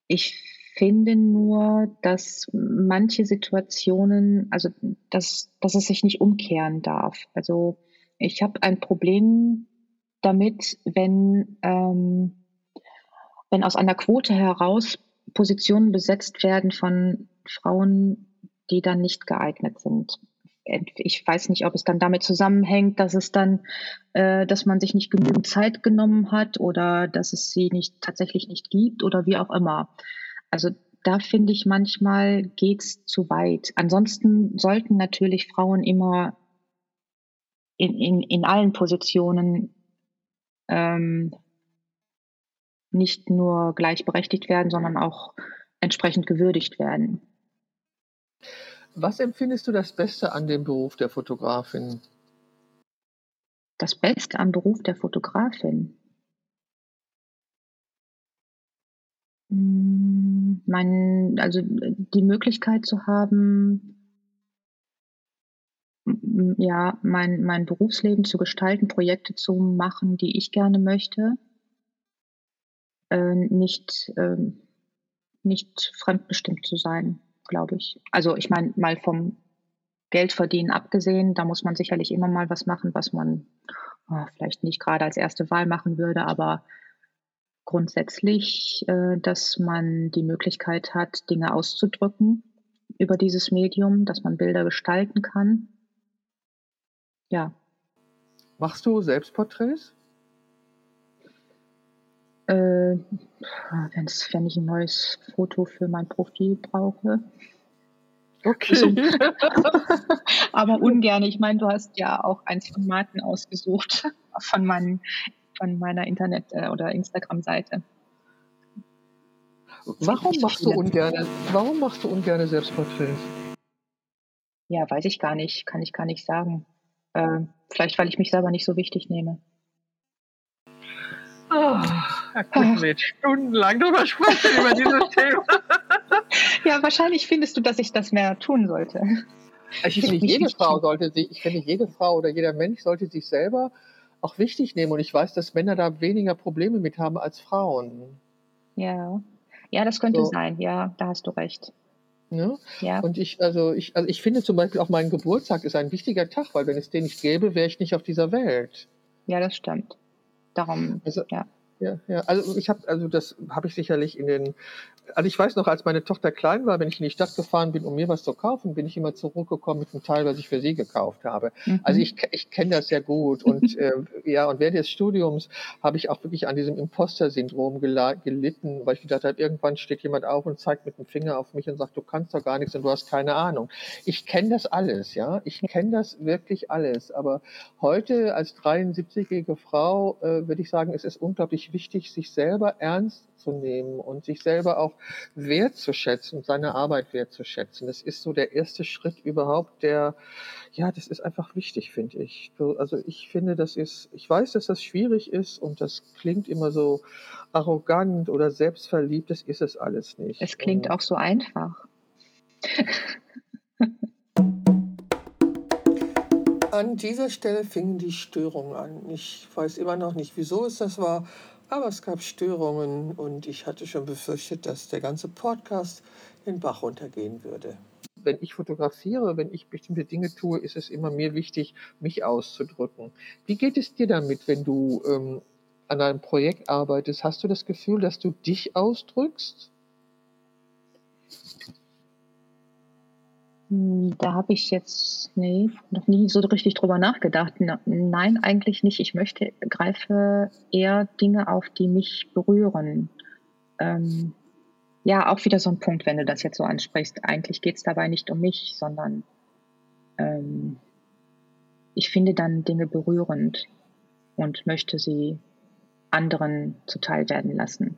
Ich finde nur, dass manche Situationen, also dass, dass es sich nicht umkehren darf. Also ich habe ein Problem damit, wenn, ähm, wenn aus einer Quote heraus Positionen besetzt werden von Frauen, die dann nicht geeignet sind. Ich weiß nicht, ob es dann damit zusammenhängt, dass es dann, äh, dass man sich nicht genügend Zeit genommen hat oder dass es sie nicht tatsächlich nicht gibt oder wie auch immer. Also da finde ich manchmal geht's zu weit. Ansonsten sollten natürlich Frauen immer in, in, in allen Positionen ähm, nicht nur gleichberechtigt werden, sondern auch entsprechend gewürdigt werden. Was empfindest du das Beste an dem Beruf der Fotografin? Das Beste am Beruf der Fotografin? Hm, mein, also die Möglichkeit zu haben, ja, mein, mein Berufsleben zu gestalten, Projekte zu machen, die ich gerne möchte, äh, nicht, äh, nicht fremdbestimmt zu sein glaube ich. Also ich meine mal vom Geld verdienen abgesehen, da muss man sicherlich immer mal was machen, was man oh, vielleicht nicht gerade als erste Wahl machen würde, aber grundsätzlich, äh, dass man die Möglichkeit hat, Dinge auszudrücken über dieses Medium, dass man Bilder gestalten kann. Ja. Machst du Selbstporträts? Äh, wenn ich ein neues Foto für mein Profil brauche. Okay. So. Aber ungern. Ich meine, du hast ja auch eins von Martin ausgesucht, von, meinen, von meiner Internet- äh, oder Instagram-Seite. Warum machst du ungern, warum machst du ungerne Selbstporträts? Ja, weiß ich gar nicht, kann ich gar nicht sagen. Äh, vielleicht, weil ich mich selber nicht so wichtig nehme. Da können wir jetzt stundenlang drüber sprechen über dieses Thema. Ja, wahrscheinlich findest du, dass ich das mehr tun sollte. Ich finde, jede Frau sollte sich, ich finde, jede Frau oder jeder Mensch sollte sich selber auch wichtig nehmen. Und ich weiß, dass Männer da weniger Probleme mit haben als Frauen. Ja, ja, das könnte so. sein. Ja, da hast du recht. Ne? Ja. Und ich, also ich, also ich finde zum Beispiel auch mein Geburtstag ist ein wichtiger Tag, weil wenn es den nicht gäbe, wäre ich nicht auf dieser Welt. Ja, das stimmt. Darum, also, ja. Ja, ja. Also ich habe, also das habe ich sicherlich in den also ich weiß noch, als meine Tochter klein war, wenn ich in die Stadt gefahren bin, um mir was zu kaufen, bin ich immer zurückgekommen mit einem Teil, was ich für sie gekauft habe. Mhm. Also ich, ich kenne das sehr gut und äh, ja und während des Studiums habe ich auch wirklich an diesem Imposter-Syndrom gelitten, weil ich gedacht habe, irgendwann steht jemand auf und zeigt mit dem Finger auf mich und sagt, du kannst doch gar nichts und du hast keine Ahnung. Ich kenne das alles, ja, ich kenne das wirklich alles. Aber heute als 73-jährige Frau äh, würde ich sagen, es ist unglaublich wichtig, sich selber ernst zu nehmen und sich selber auch wertzuschätzen, seine Arbeit wertzuschätzen. Das ist so der erste Schritt überhaupt, der, ja, das ist einfach wichtig, finde ich. Also ich finde, das ist, ich weiß, dass das schwierig ist und das klingt immer so arrogant oder selbstverliebt, das ist es alles nicht. Es klingt und, auch so einfach. An dieser Stelle fingen die Störungen an. Ich weiß immer noch nicht, wieso es das war. Aber es gab Störungen und ich hatte schon befürchtet, dass der ganze Podcast den Bach runtergehen würde. Wenn ich fotografiere, wenn ich bestimmte Dinge tue, ist es immer mir wichtig, mich auszudrücken. Wie geht es dir damit, wenn du ähm, an einem Projekt arbeitest? Hast du das Gefühl, dass du dich ausdrückst? Hm, da habe ich jetzt nee, noch nie so richtig drüber nachgedacht. Nein, eigentlich nicht. Ich möchte, greife eher Dinge auf, die mich berühren. Ähm, ja, auch wieder so ein Punkt, wenn du das jetzt so ansprichst. Eigentlich geht es dabei nicht um mich, sondern ähm, ich finde dann Dinge berührend und möchte sie anderen zuteil werden lassen.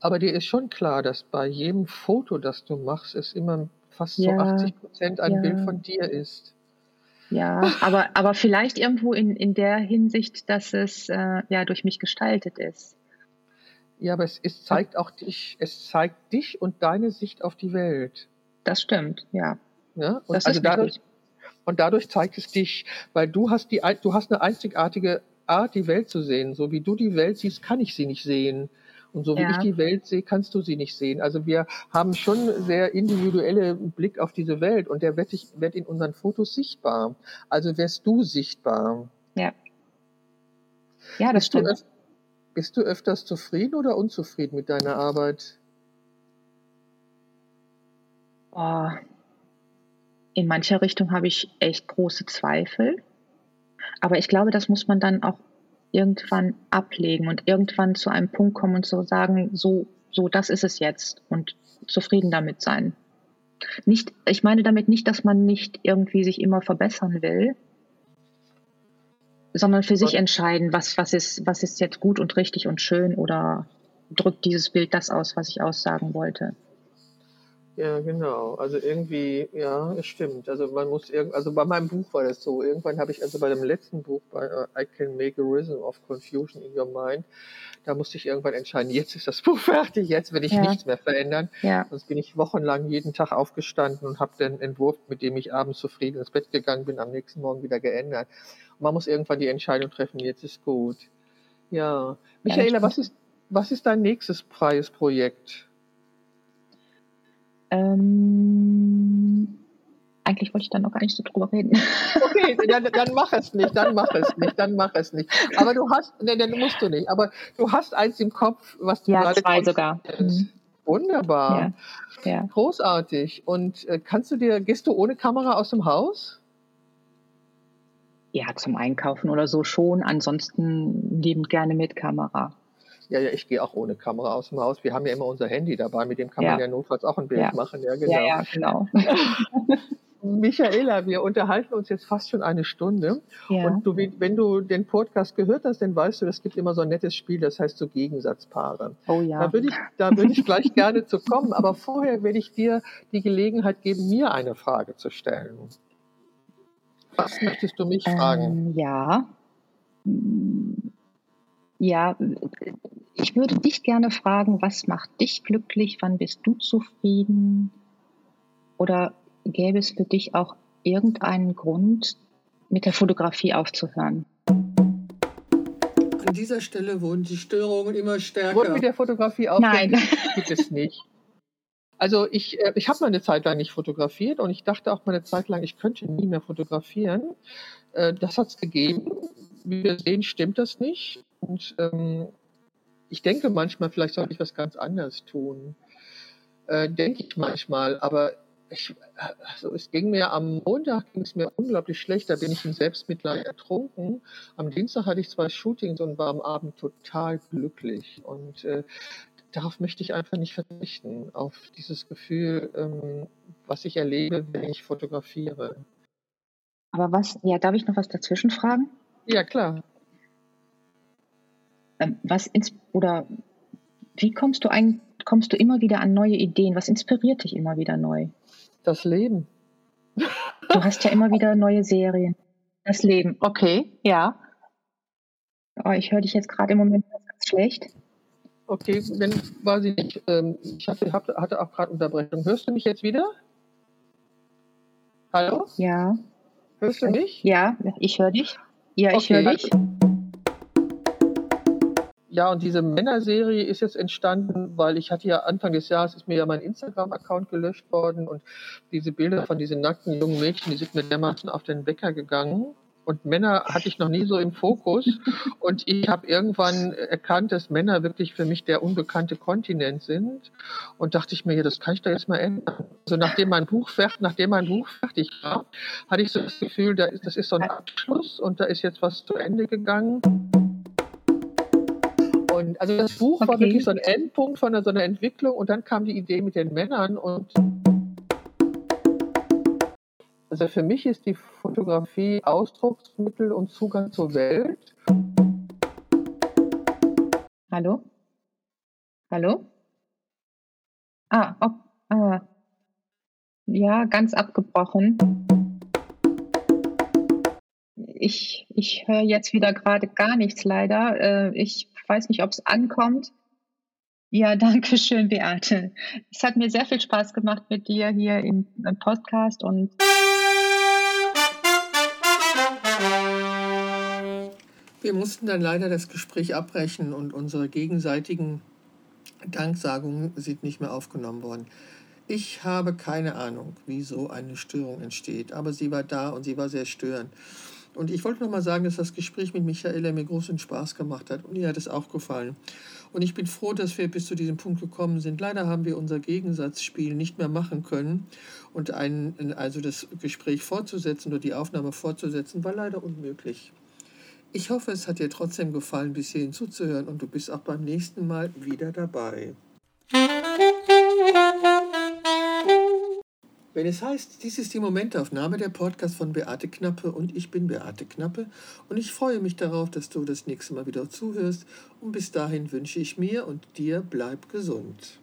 Aber dir ist schon klar, dass bei jedem Foto, das du machst, es immer fast ja, so 80 Prozent ein ja. Bild von dir ist. Ja, aber, aber vielleicht irgendwo in, in der Hinsicht, dass es äh, ja durch mich gestaltet ist. Ja, aber es, es zeigt auch dich, es zeigt dich und deine Sicht auf die Welt. Das stimmt, ja. ja? Und, also dadurch, und dadurch zeigt es dich, weil du hast die, du hast eine einzigartige Art, die Welt zu sehen. So wie du die Welt siehst, kann ich sie nicht sehen. Und so wie ja. ich die Welt sehe, kannst du sie nicht sehen. Also wir haben schon sehr individuelle Blick auf diese Welt und der wird, wird in unseren Fotos sichtbar. Also wärst du sichtbar. Ja. Ja, das bist stimmt. Du bist du öfters zufrieden oder unzufrieden mit deiner Arbeit? Oh, in mancher Richtung habe ich echt große Zweifel. Aber ich glaube, das muss man dann auch irgendwann ablegen und irgendwann zu einem Punkt kommen und so sagen, so, so, das ist es jetzt und zufrieden damit sein. Nicht, ich meine damit nicht, dass man nicht irgendwie sich immer verbessern will, sondern für sich entscheiden, was, was ist, was ist jetzt gut und richtig und schön oder drückt dieses Bild das aus, was ich aussagen wollte. Ja, genau. Also irgendwie, ja, es stimmt. Also man muss irgend, also bei meinem Buch war das so. Irgendwann habe ich also bei dem letzten Buch bei uh, I Can Make a Rhythm of Confusion in Your Mind, da musste ich irgendwann entscheiden, jetzt ist das Buch fertig, jetzt will ich ja. nichts mehr verändern. Ja. Sonst bin ich wochenlang jeden Tag aufgestanden und habe den Entwurf, mit dem ich abends zufrieden ins Bett gegangen bin, am nächsten Morgen wieder geändert. Und man muss irgendwann die Entscheidung treffen, jetzt ist gut. Ja. Michaela, was ist, was ist dein nächstes freies Projekt? Ähm, eigentlich wollte ich da noch gar nicht so drüber reden. Okay, dann, dann mach es nicht, dann mach es nicht, dann mach es nicht. Aber du hast, ne, dann musst du nicht. Aber du hast eins im Kopf, was du Ja, gerade zwei sogar. konstruierst. Wunderbar. Ja. ja. Großartig. Und äh, kannst du dir, gehst du ohne Kamera aus dem Haus? Ja, zum Einkaufen oder so schon. Ansonsten liebend gerne mit Kamera. Ja, ja, ich gehe auch ohne Kamera aus dem Haus. Wir haben ja immer unser Handy dabei, mit dem kann man Ja. ja notfalls auch ein Bild Ja. machen. Ja, genau. Ja, ja, genau. Michaela, wir unterhalten uns jetzt fast schon eine Stunde. Ja. Und du, wenn du den Podcast gehört hast, dann weißt du, es gibt immer so ein nettes Spiel, das heißt so Gegensatzpaare. Oh ja. Da würde ich, da würde ich gleich gerne zu kommen. Aber vorher werde ich dir die Gelegenheit geben, mir eine Frage zu stellen. Was möchtest du mich fragen? Ähm, ja. Ja, ich würde dich gerne fragen, was macht dich glücklich? Wann bist du zufrieden? Oder gäbe es für dich auch irgendeinen Grund, mit der Fotografie aufzuhören? An dieser Stelle wurden die Störungen immer stärker. Wurde mit der Fotografie Nein. Gibt es nicht. Also ich, äh, ich habe mal eine Zeit lang nicht fotografiert und ich dachte auch mal eine Zeit lang, ich könnte nie mehr fotografieren. Äh, Das hat es gegeben. Wie wir sehen, stimmt das nicht. Und ähm, ich denke manchmal, vielleicht sollte ich was ganz anderes tun. Äh, denke ich manchmal, aber ich, also es ging mir am Montag ging es mir unglaublich schlecht, da bin ich in Selbstmitleid ertrunken. Am Dienstag hatte ich zwei Shootings und war am Abend total glücklich. Und äh, darauf möchte ich einfach nicht verzichten, auf dieses Gefühl, ähm, was ich erlebe, wenn ich fotografiere. Aber was, ja, darf ich noch was dazwischen fragen? Ja, klar. Ähm, Was ins oder wie kommst du ein, kommst du immer wieder an neue Ideen? Was inspiriert dich immer wieder neu? Das Leben. Du hast ja immer wieder neue Serien. Das Leben, okay, ja. Oh, ich höre dich jetzt gerade im Moment ganz schlecht. Okay, wenn, weiß ich nicht. Ähm, ich hatte, hatte auch gerade Unterbrechung. Hörst du mich jetzt wieder? Hallo? Ja, Hörst du mich? ja, ich höre dich. Ja, ich Okay. höre dich. Ja, und diese Männerserie ist jetzt entstanden, weil ich hatte ja Anfang des Jahres ist mir ja mein Instagram-Account gelöscht worden und diese Bilder von diesen nackten jungen Mädchen, die sind mir dermaßen auf den Wecker gegangen. Und Männer hatte ich noch nie so im Fokus. Und ich habe irgendwann erkannt, dass Männer wirklich für mich der unbekannte Kontinent sind. Und dachte ich mir, ja, das kann ich da jetzt mal ändern. Also nachdem mein Buch fertig, nachdem mein Buch fertig war, hatte ich so das Gefühl, das ist so ein Abschluss und da ist jetzt was zu Ende gegangen. Und also das Buch war Okay. wirklich so ein Endpunkt von so einer Entwicklung und dann kam die Idee mit den Männern und also für mich ist die Fotografie Ausdrucksmittel und Zugang zur Welt. Hallo? Hallo? Ah, oh, ah. Ja, ganz abgebrochen. Ich, ich höre jetzt wieder gerade gar nichts leider. Äh, ich weiß nicht, ob es ankommt. Ja, danke schön, Beate. Es hat mir sehr viel Spaß gemacht mit dir hier im, Podcast und Wir mussten dann leider das Gespräch abbrechen und unsere gegenseitigen Danksagungen sind nicht mehr aufgenommen worden. Ich habe keine Ahnung, wie so eine Störung entsteht, aber sie war da und sie war sehr störend. Und ich wollte noch mal sagen, dass das Gespräch mit Michaela mir großen Spaß gemacht hat und ihr hat es auch gefallen. Und ich bin froh, dass wir bis zu diesem Punkt gekommen sind. Leider haben wir unser Gegensatzspiel nicht mehr machen können und ein, also das Gespräch fortzusetzen oder die Aufnahme fortzusetzen, war leider unmöglich. Ich hoffe, es hat dir trotzdem gefallen, bis hierhin zuzuhören und du bist auch beim nächsten Mal wieder dabei. Wenn es heißt, dies ist die Momentaufnahme, der Podcast von Beate Knappe und ich bin Beate Knappe und ich freue mich darauf, dass du das nächste Mal wieder zuhörst und bis dahin wünsche ich mir und dir bleib gesund.